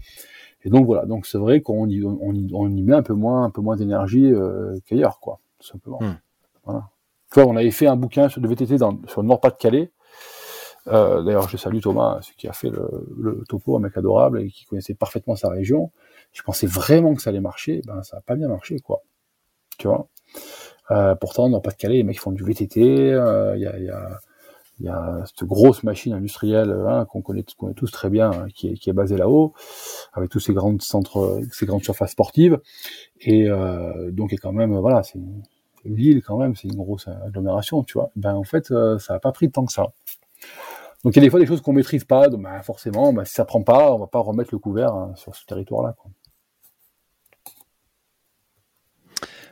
Speaker 3: Et donc voilà, donc c'est vrai qu'on y, on y, on y met un peu moins, un peu moins d'énergie euh, qu'ailleurs, quoi, tout simplement.
Speaker 2: Hmm.
Speaker 3: Voilà. Tu vois, on avait fait un bouquin sur le VTT dans, sur le Nord-Pas-de-Calais. Euh, D'ailleurs, je salue Thomas, celui qui a fait le, le topo, un mec adorable et qui connaissait parfaitement sa région. Je pensais vraiment que ça allait marcher, ben ça a pas bien marché, quoi. Tu vois? Euh, pourtant, dans Pas-de-Calais, les mecs font du VTT. euh, Il y, a, il y, a, il y a cette grosse machine industrielle hein, qu'on connaît, tous très bien, qui, est, qui est basée là-haut, avec tous ces grands centres, ces grandes surfaces sportives. Et euh, donc, est quand même, voilà, c'est l'île quand même, c'est une grosse agglomération, tu vois. Ben en fait, euh, ça n'a pas pris tant que ça. Donc il y a des fois des choses qu'on maîtrise pas, donc ben, forcément, ben, si ça prend pas, on va pas remettre le couvert hein, sur ce territoire-là.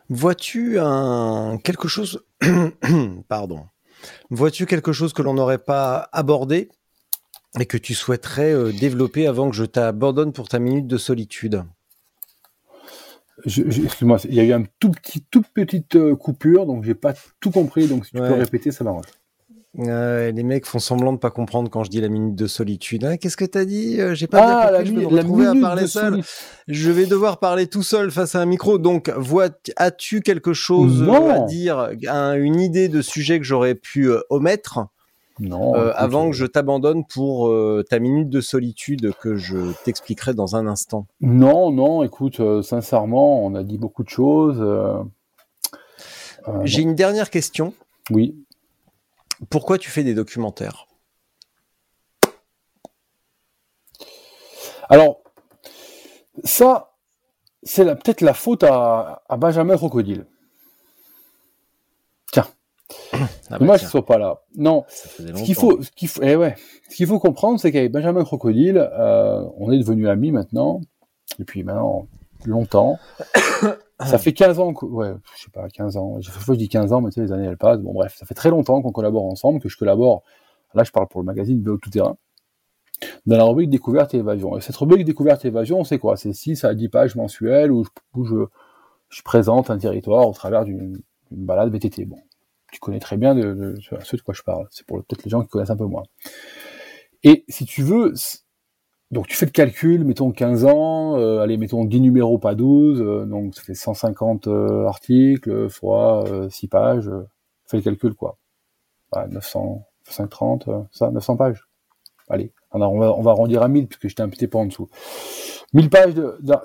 Speaker 2: Vois-tu un quelque chose pardon. Vois-tu quelque chose que l'on n'aurait pas abordé et que tu souhaiterais euh, développer avant que je t'abandonne pour ta minute de solitude?
Speaker 3: Je- je- Excuse-moi, il y a eu un tout petit, toute petite euh, coupure, donc j'ai pas tout compris. Donc si tu peux répéter, ça m'arrange.
Speaker 2: Les mecs font semblant de pas comprendre quand je dis la minute de solitude. Hein, Qu'est-ce que t'as dit J'ai pas ah, bien compris. je me à parler seul. Je vais devoir parler tout seul face à un micro. Donc, as-tu quelque chose à dire, une idée de sujet que j'aurais pu omettre
Speaker 3: non.
Speaker 2: Euh, avant que je t'abandonne pour euh, ta minute de solitude que je t'expliquerai dans un instant?
Speaker 3: Non, non, écoute, euh, sincèrement, on a dit beaucoup de choses.
Speaker 2: J'ai une dernière question.
Speaker 3: Oui.
Speaker 2: Pourquoi tu fais des documentaires?
Speaker 3: Alors, ça, c'est peut-être la faute à, à Benjamin Crocodile. Ah bah Moi, je ne pas là. Non. Ce qu'il faut, ce qu'il faut, eh ouais. Ce qu'il faut comprendre, c'est qu'avec Benjamin Crocodile, euh, on est devenus amis maintenant, depuis maintenant longtemps. Ça fait 15 ans que, ouais, je sais pas, 15 ans. Je, je dis 15 ans, mais tu sais, les années elles passent. Bon, bref, ça fait très longtemps qu'on collabore ensemble, que je collabore. Là, je parle pour le magazine Vélo Tout Terrain. Dans la rubrique découverte et évasion. Et cette rubrique découverte et évasion, c'est quoi? C'est 6 à 10 pages mensuelles où je, où je, je présente un territoire au travers d'une balade VTT. Bon tu connais très bien de, de, ce de quoi je parle. C'est pour peut-être les gens qui connaissent un peu moins. Et si tu veux, donc tu fais le calcul, mettons 15 ans, euh, allez, mettons 10 numéros, pas 12, euh, donc ça fait 150 euh, articles fois 6 pages, fais le calcul quoi. Bah, 900, 530, ça, 900 pages. Allez, on, va, on va arrondir à 1000 puisque j'étais un petit peu en dessous. 1000 pages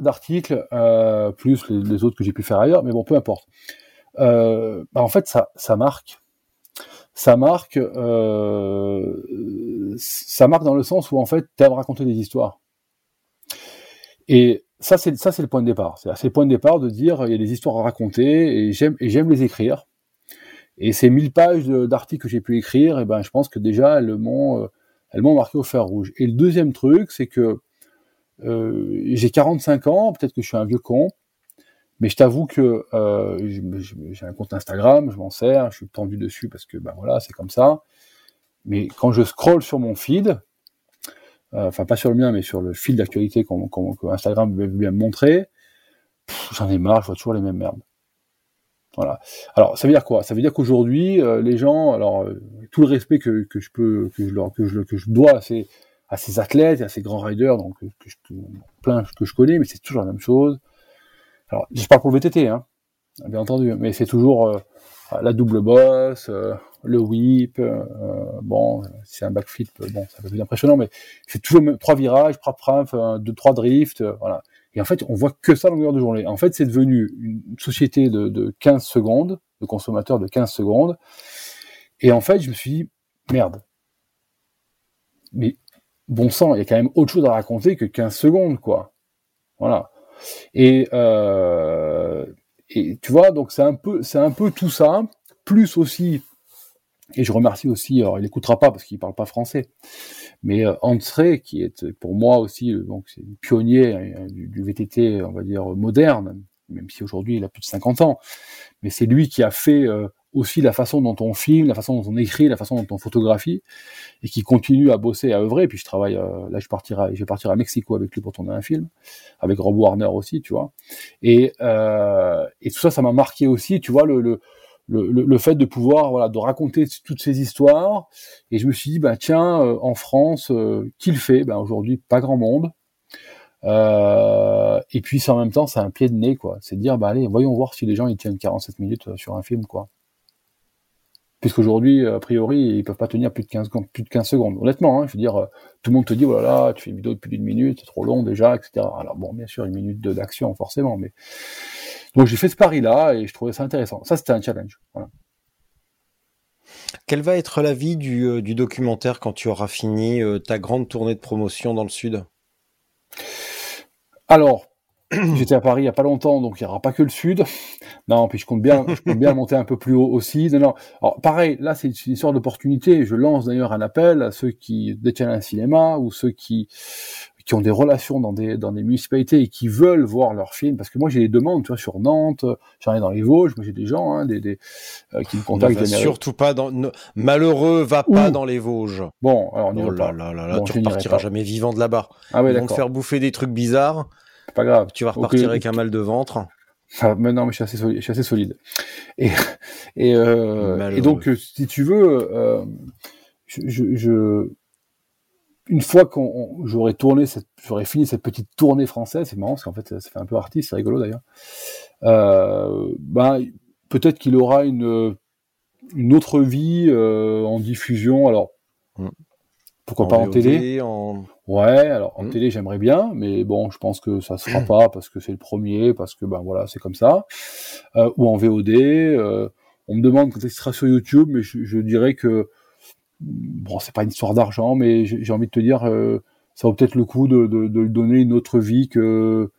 Speaker 3: d'articles, plus les, autres que j'ai pu faire ailleurs, mais bon, peu importe bah en fait ça marque. Ça marque, euh, ça marque dans le sens où en fait tu aimes raconter des histoires. Et ça c'est ça c'est le point de départ. C'est le point de départ de dire il y a des histoires à raconter et j'aime et j'aime les écrire. Et ces 1000 pages d'articles que j'ai pu écrire, et eh ben je pense que déjà elles m'ont euh, elles m'ont marqué au fer rouge. Et le deuxième truc, c'est que euh, j'ai 45 ans, peut-être que je suis un vieux con, mais je t'avoue que euh, j'ai un compte Instagram, je m'en sers, je suis tendu dessus parce que ben voilà, c'est comme ça. Mais quand je scroll sur mon feed, euh, enfin pas sur le mien, mais sur le fil d'actualité que Instagram veut me montrer, j'en ai marre, je vois toujours les mêmes merdes. Voilà. Alors ça veut dire quoi? Ça veut dire qu'aujourd'hui, euh, les gens, alors tout le respect que, je peux, que je leur, que je, que je dois à ces, athlètes à ces grands riders, donc plein que je connais, mais c'est toujours la même chose. Alors, je parle pour le VTT, hein, bien entendu, mais c'est toujours euh, la double bosse, euh, le whip, euh, bon, c'est un backflip, bon, ça peut être impressionnant, mais c'est toujours trois virages, prap, deux, trois drifts, voilà. Et en fait, on voit que ça longueur de journée. En fait, c'est devenu une société de, de 15 secondes, de consommateurs de 15 secondes. Et en fait, je me suis dit, merde. Mais bon sang, il y a quand même autre chose à raconter que 15 secondes, quoi. Voilà. Et, euh, et tu vois, donc c'est un peu, c'est un peu tout ça, plus aussi, et je remercie aussi, alors il écoutera pas parce qu'il parle pas français, mais euh, qui est pour moi aussi, euh, donc c'est pionnier euh, du, VTT, on va dire moderne, même si aujourd'hui il a plus de 50 ans, mais c'est lui qui a fait aussi la façon dont on filme, la façon dont on écrit, la façon dont on photographie, et qui continue à bosser, à œuvrer. Et puis je travaille, euh, là je partirai, je vais partir à Mexico avec lui pour tourner un film, avec Rob Warner aussi, tu vois. Et, euh, et tout ça, ça m'a marqué aussi, tu vois, le, le, le, le, fait de pouvoir, voilà, de raconter toutes ces histoires. Et je me suis dit, bah tiens, euh, en France, euh, qui le fait? Ben aujourd'hui, pas grand monde. Euh, et puis, en même temps, c'est un pied de nez, quoi. C'est dire, bah allez, voyons voir si les gens ils tiennent 47 minutes sur un film, quoi puisqu'aujourd'hui, a priori, ils peuvent pas tenir plus de 15, plus de 15 secondes. Honnêtement, hein, je veux dire, euh, tout le monde te dit, voilà, oh tu fais une vidéo de plus d'une minute, c'est trop long déjà, etc. Alors bon, bien sûr, une minute d'action, forcément, mais... Donc j'ai fait ce pari-là, et je trouvais ça intéressant. Ça, c'était un challenge. Voilà.
Speaker 2: Quel va être l'avis du, euh, du documentaire quand tu auras fini euh, ta grande tournée de promotion dans le Sud?
Speaker 3: Alors, J'étais à Paris il y a pas longtemps, donc il y aura pas que le sud. Non, puis je compte bien, je compte bien monter un peu plus haut aussi. Non, non. Alors pareil, là c'est une histoire d'opportunité. Je lance d'ailleurs un appel à ceux qui détiennent un cinéma ou ceux qui qui ont des relations dans des dans des municipalités et qui veulent voir leurs films. Parce que moi j'ai des demandes, tu vois, sur Nantes, j'en ai dans les Vosges, moi j'ai des gens, hein, des, des euh, qui me contactent.
Speaker 2: surtout pas dans malheureux, va pas dans les Vosges.
Speaker 3: Bon, alors on
Speaker 2: oh là, là, là, là, tu repartiras jamais vivant de là-bas.
Speaker 3: Ah ouais,
Speaker 2: Ils vont te faire bouffer des trucs bizarres
Speaker 3: pas grave.
Speaker 2: Tu vas repartir avec un mal de ventre.
Speaker 3: Ah, mais non, mais je suis assez solide. Je suis assez solide. Et, et, euh, et donc, si tu veux, je, je, une fois qu'on j'aurais tourné j'aurais fini cette petite tournée française c'est marrant parce qu'en fait ça, fait un peu artiste c'est rigolo d'ailleurs euh, ben peut-être qu'il aura une une autre vie euh, en diffusion alors mm. pourquoi pas en télé en... ouais alors en mm. télé j'aimerais bien mais bon je pense que ça se fera pas parce que c'est le premier parce que ben voilà c'est comme ça euh, ou en VOD euh, on me demande quand il sera sur YouTube mais je, je dirais que bon, c'est pas une histoire d'argent, mais j'ai envie de te dire, euh, ça vaut peut-être le coup de, de, de, lui donner une autre vie que,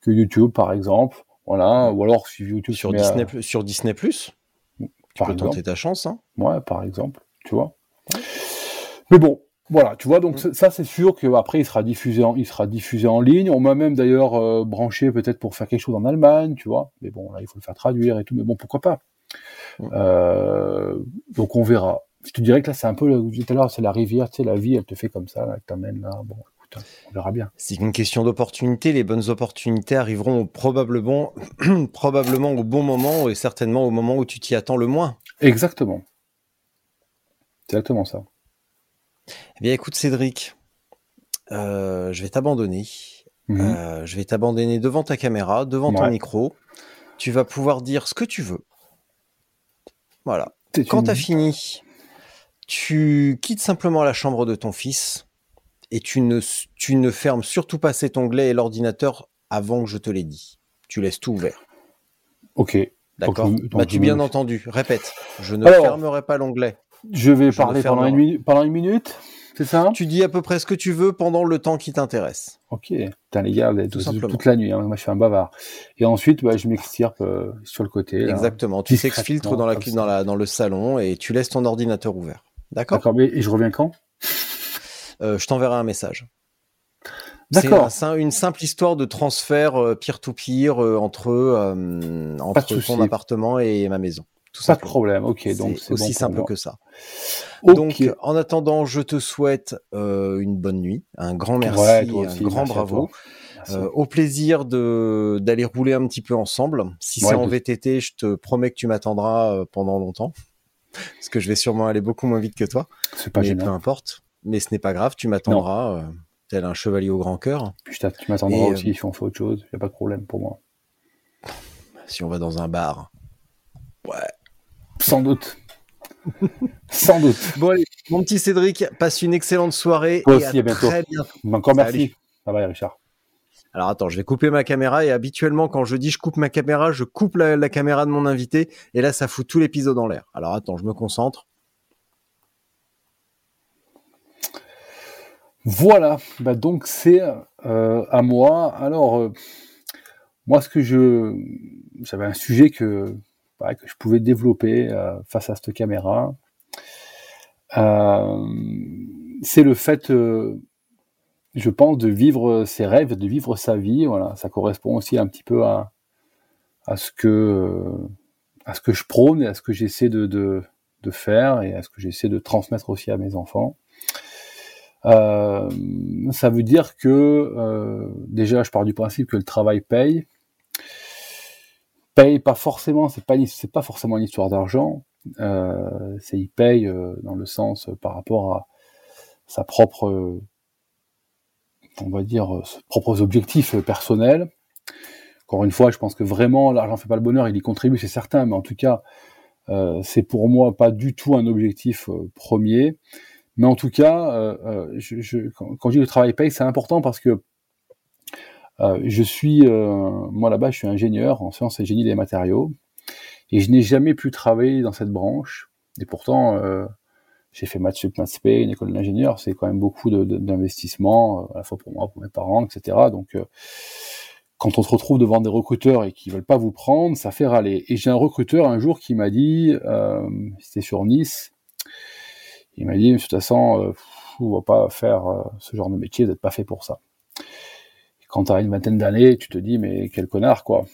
Speaker 3: que YouTube, par exemple. Voilà, ou alors si YouTube
Speaker 2: sur Disney, sur Disney Plus, tu peux tenter ta chance. Hein.
Speaker 3: Ouais, par exemple, tu vois. Mais bon, voilà, tu vois, donc ça c'est sûr qu'après il sera diffusé en, il sera diffusé en ligne. On m'a même d'ailleurs euh, branché peut-être pour faire quelque chose en Allemagne, tu vois. Mais bon, là il faut le faire traduire et tout. Mais bon, pourquoi pas. Euh, donc on verra je te dirais que là, c'est un peu, tout à l'heure, c'est la rivière, tu sais, la vie, elle te fait comme ça, elle t'amène là. Bon, écoute, on verra bien.
Speaker 2: C'est une question d'opportunité. Les bonnes opportunités arriveront probablement, probablement au bon moment et certainement au moment où tu t'y attends le moins.
Speaker 3: Exactement. Exactement ça.
Speaker 2: Eh bien, écoute, Cédric, euh, je vais t'abandonner. Mhm. Euh, je vais t'abandonner devant ta caméra, devant ton micro. Tu vas pouvoir dire ce que tu veux. Voilà. Quand tu as fini, tu quittes simplement la chambre de ton fils et tu ne, tu ne fermes surtout pas cet onglet et l'ordinateur avant que je te l'ai dit. Tu laisses tout ouvert.
Speaker 3: Ok.
Speaker 2: D'accord? M'as-tu bien entendu Répète. Je ne fermerai pas l'onglet.
Speaker 3: Je vais parler pendant une, minute, pendant une minute. C'est ça
Speaker 2: Tu dis à peu près ce que tu veux pendant le temps qui t'intéresse.
Speaker 3: Ok. Putain, les gars, tout toute la nuit. Hein. Moi, je suis un bavard. Et ensuite, bah, je m'extirpe euh, sur le côté.
Speaker 2: Exactement. Tu s'exfiltres dans, la, dans, la, dans le salon et tu laisses ton ordinateur ouvert. D'accord?
Speaker 3: D'accord, mais et je reviens quand?
Speaker 2: Euh, Je t'enverrai un message. D'accord. C'est une simple histoire de transfert euh, peer-to-peer euh, entre, entre ton appartement et ma maison.
Speaker 3: Tout pas de problème, ok. Donc
Speaker 2: c'est aussi simple que ça. Donc, en attendant, je te souhaite une bonne nuit, un grand merci, un grand bravo. au plaisir de d'aller rouler un petit peu ensemble. Si c'est en VTT, je te promets que tu m'attendras pendant longtemps parce que je vais sûrement aller beaucoup moins vite que toi.
Speaker 3: C'est pas mais
Speaker 2: Peu importe. Mais ce n'est pas grave, tu m'attendras, euh, tel un chevalier au grand cœur.
Speaker 3: Tu m'attendras aussi euh, si on fait autre chose, il n'y a pas de problème pour moi.
Speaker 2: Si on va dans un bar. Ouais.
Speaker 3: Sans doute. Sans doute.
Speaker 2: Bon allez, mon petit Cédric, passe une excellente soirée.
Speaker 3: Toi aussi, à, bientôt. Très bientôt. Encore merci. Ça va, Richard.
Speaker 2: Alors attends, je vais couper ma caméra et habituellement quand je dis je coupe ma caméra, je coupe la, caméra de mon invité et là ça fout tout l'épisode en l'air. Alors attends, je me concentre.
Speaker 3: Voilà, bah donc c'est euh, à moi. Alors euh, moi ce que je j'avais un sujet que que je pouvais développer euh, face à cette caméra, c'est le fait je pense, de vivre ses rêves, de vivre sa vie. Voilà, ça correspond aussi un petit peu à, à ce que à ce que je prône et à ce que j'essaie de, de, faire et à ce que j'essaie de transmettre aussi à mes enfants. Euh, ça veut dire que euh, déjà, je pars du principe que le travail paye. Pas forcément, c'est pas c'est pas forcément une histoire d'argent. Euh, c'est il paye euh, dans le sens euh, par rapport à sa propre on va dire, ses propres objectifs personnels. Encore une fois, je pense que vraiment, l'argent fait pas le bonheur, il y contribue, c'est certain, mais en tout cas, c'est pour moi pas du tout un objectif premier. Mais en tout cas, je, quand, je dis le travail paye, c'est important parce que je suis, moi là-bas, je suis ingénieur en sciences et génie des matériaux, et je n'ai jamais pu travailler dans cette branche. Et pourtant, j'ai fait maths sup, maths une école d'ingénieur, c'est quand même beaucoup d'investissement, euh, à la fois pour moi, pour mes parents, etc. Donc, euh, quand on se retrouve devant des recruteurs et qui veulent pas vous prendre, ça fait râler. Et j'ai un recruteur un jour qui m'a dit, euh, c'était sur Nice, il m'a dit, de toute façon, euh, on va pas faire ce genre de métier, vous n'êtes pas fait pour ça. Quand tu as une vingtaine d'années, tu te dis, mais quel connard, quoi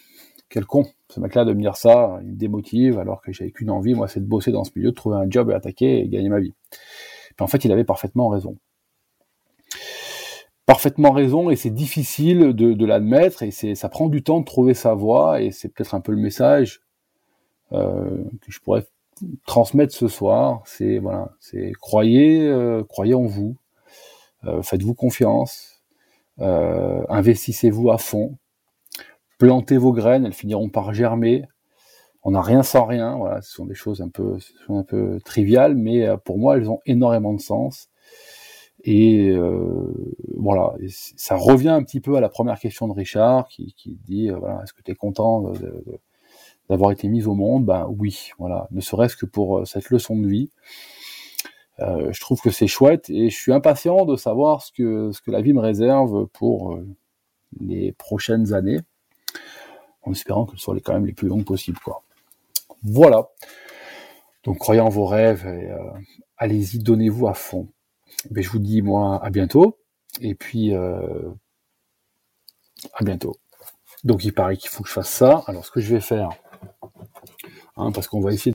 Speaker 3: quel con, ce mec-là de me dire ça, il me démotive alors que j'avais qu'une envie, moi, c'est de bosser dans ce milieu, de trouver un job et attaquer et gagner ma vie. En fait, il avait parfaitement raison. parfaitement raison et c'est difficile de, de l'admettre et c'est ça prend du temps de trouver sa voie et c'est peut-être un peu le message euh, que je pourrais transmettre ce soir. C'est voilà, c'est croyez, euh, croyez en vous, euh, faites-vous confiance, euh, investissez-vous à fond, plantez vos graines, elles finiront par germer. On n'a rien sans rien. Voilà, ce sont des choses un peu, un peu triviales, mais pour moi, elles ont énormément de sens. Et euh, voilà, ça revient un petit peu à la première question de Richard qui, qui dit euh, voilà, est-ce que tu es content d'avoir été mis au monde? Ben oui, voilà, ne serait-ce que pour euh, cette leçon de vie. Euh, je trouve que c'est chouette et je suis impatient de savoir ce que ce que la vie me réserve pour euh, les prochaines années, en espérant que ce soit quand même les plus longues possibles, quoi. Voilà. Donc croyez en vos rêves et allez-y, donnez-vous à fond. Ben, je vous dis, moi, à bientôt. Et puis, euh, à bientôt. Donc, il paraît qu'il faut que je fasse ça. Alors, ce que je vais faire, hein, parce qu'on va essayer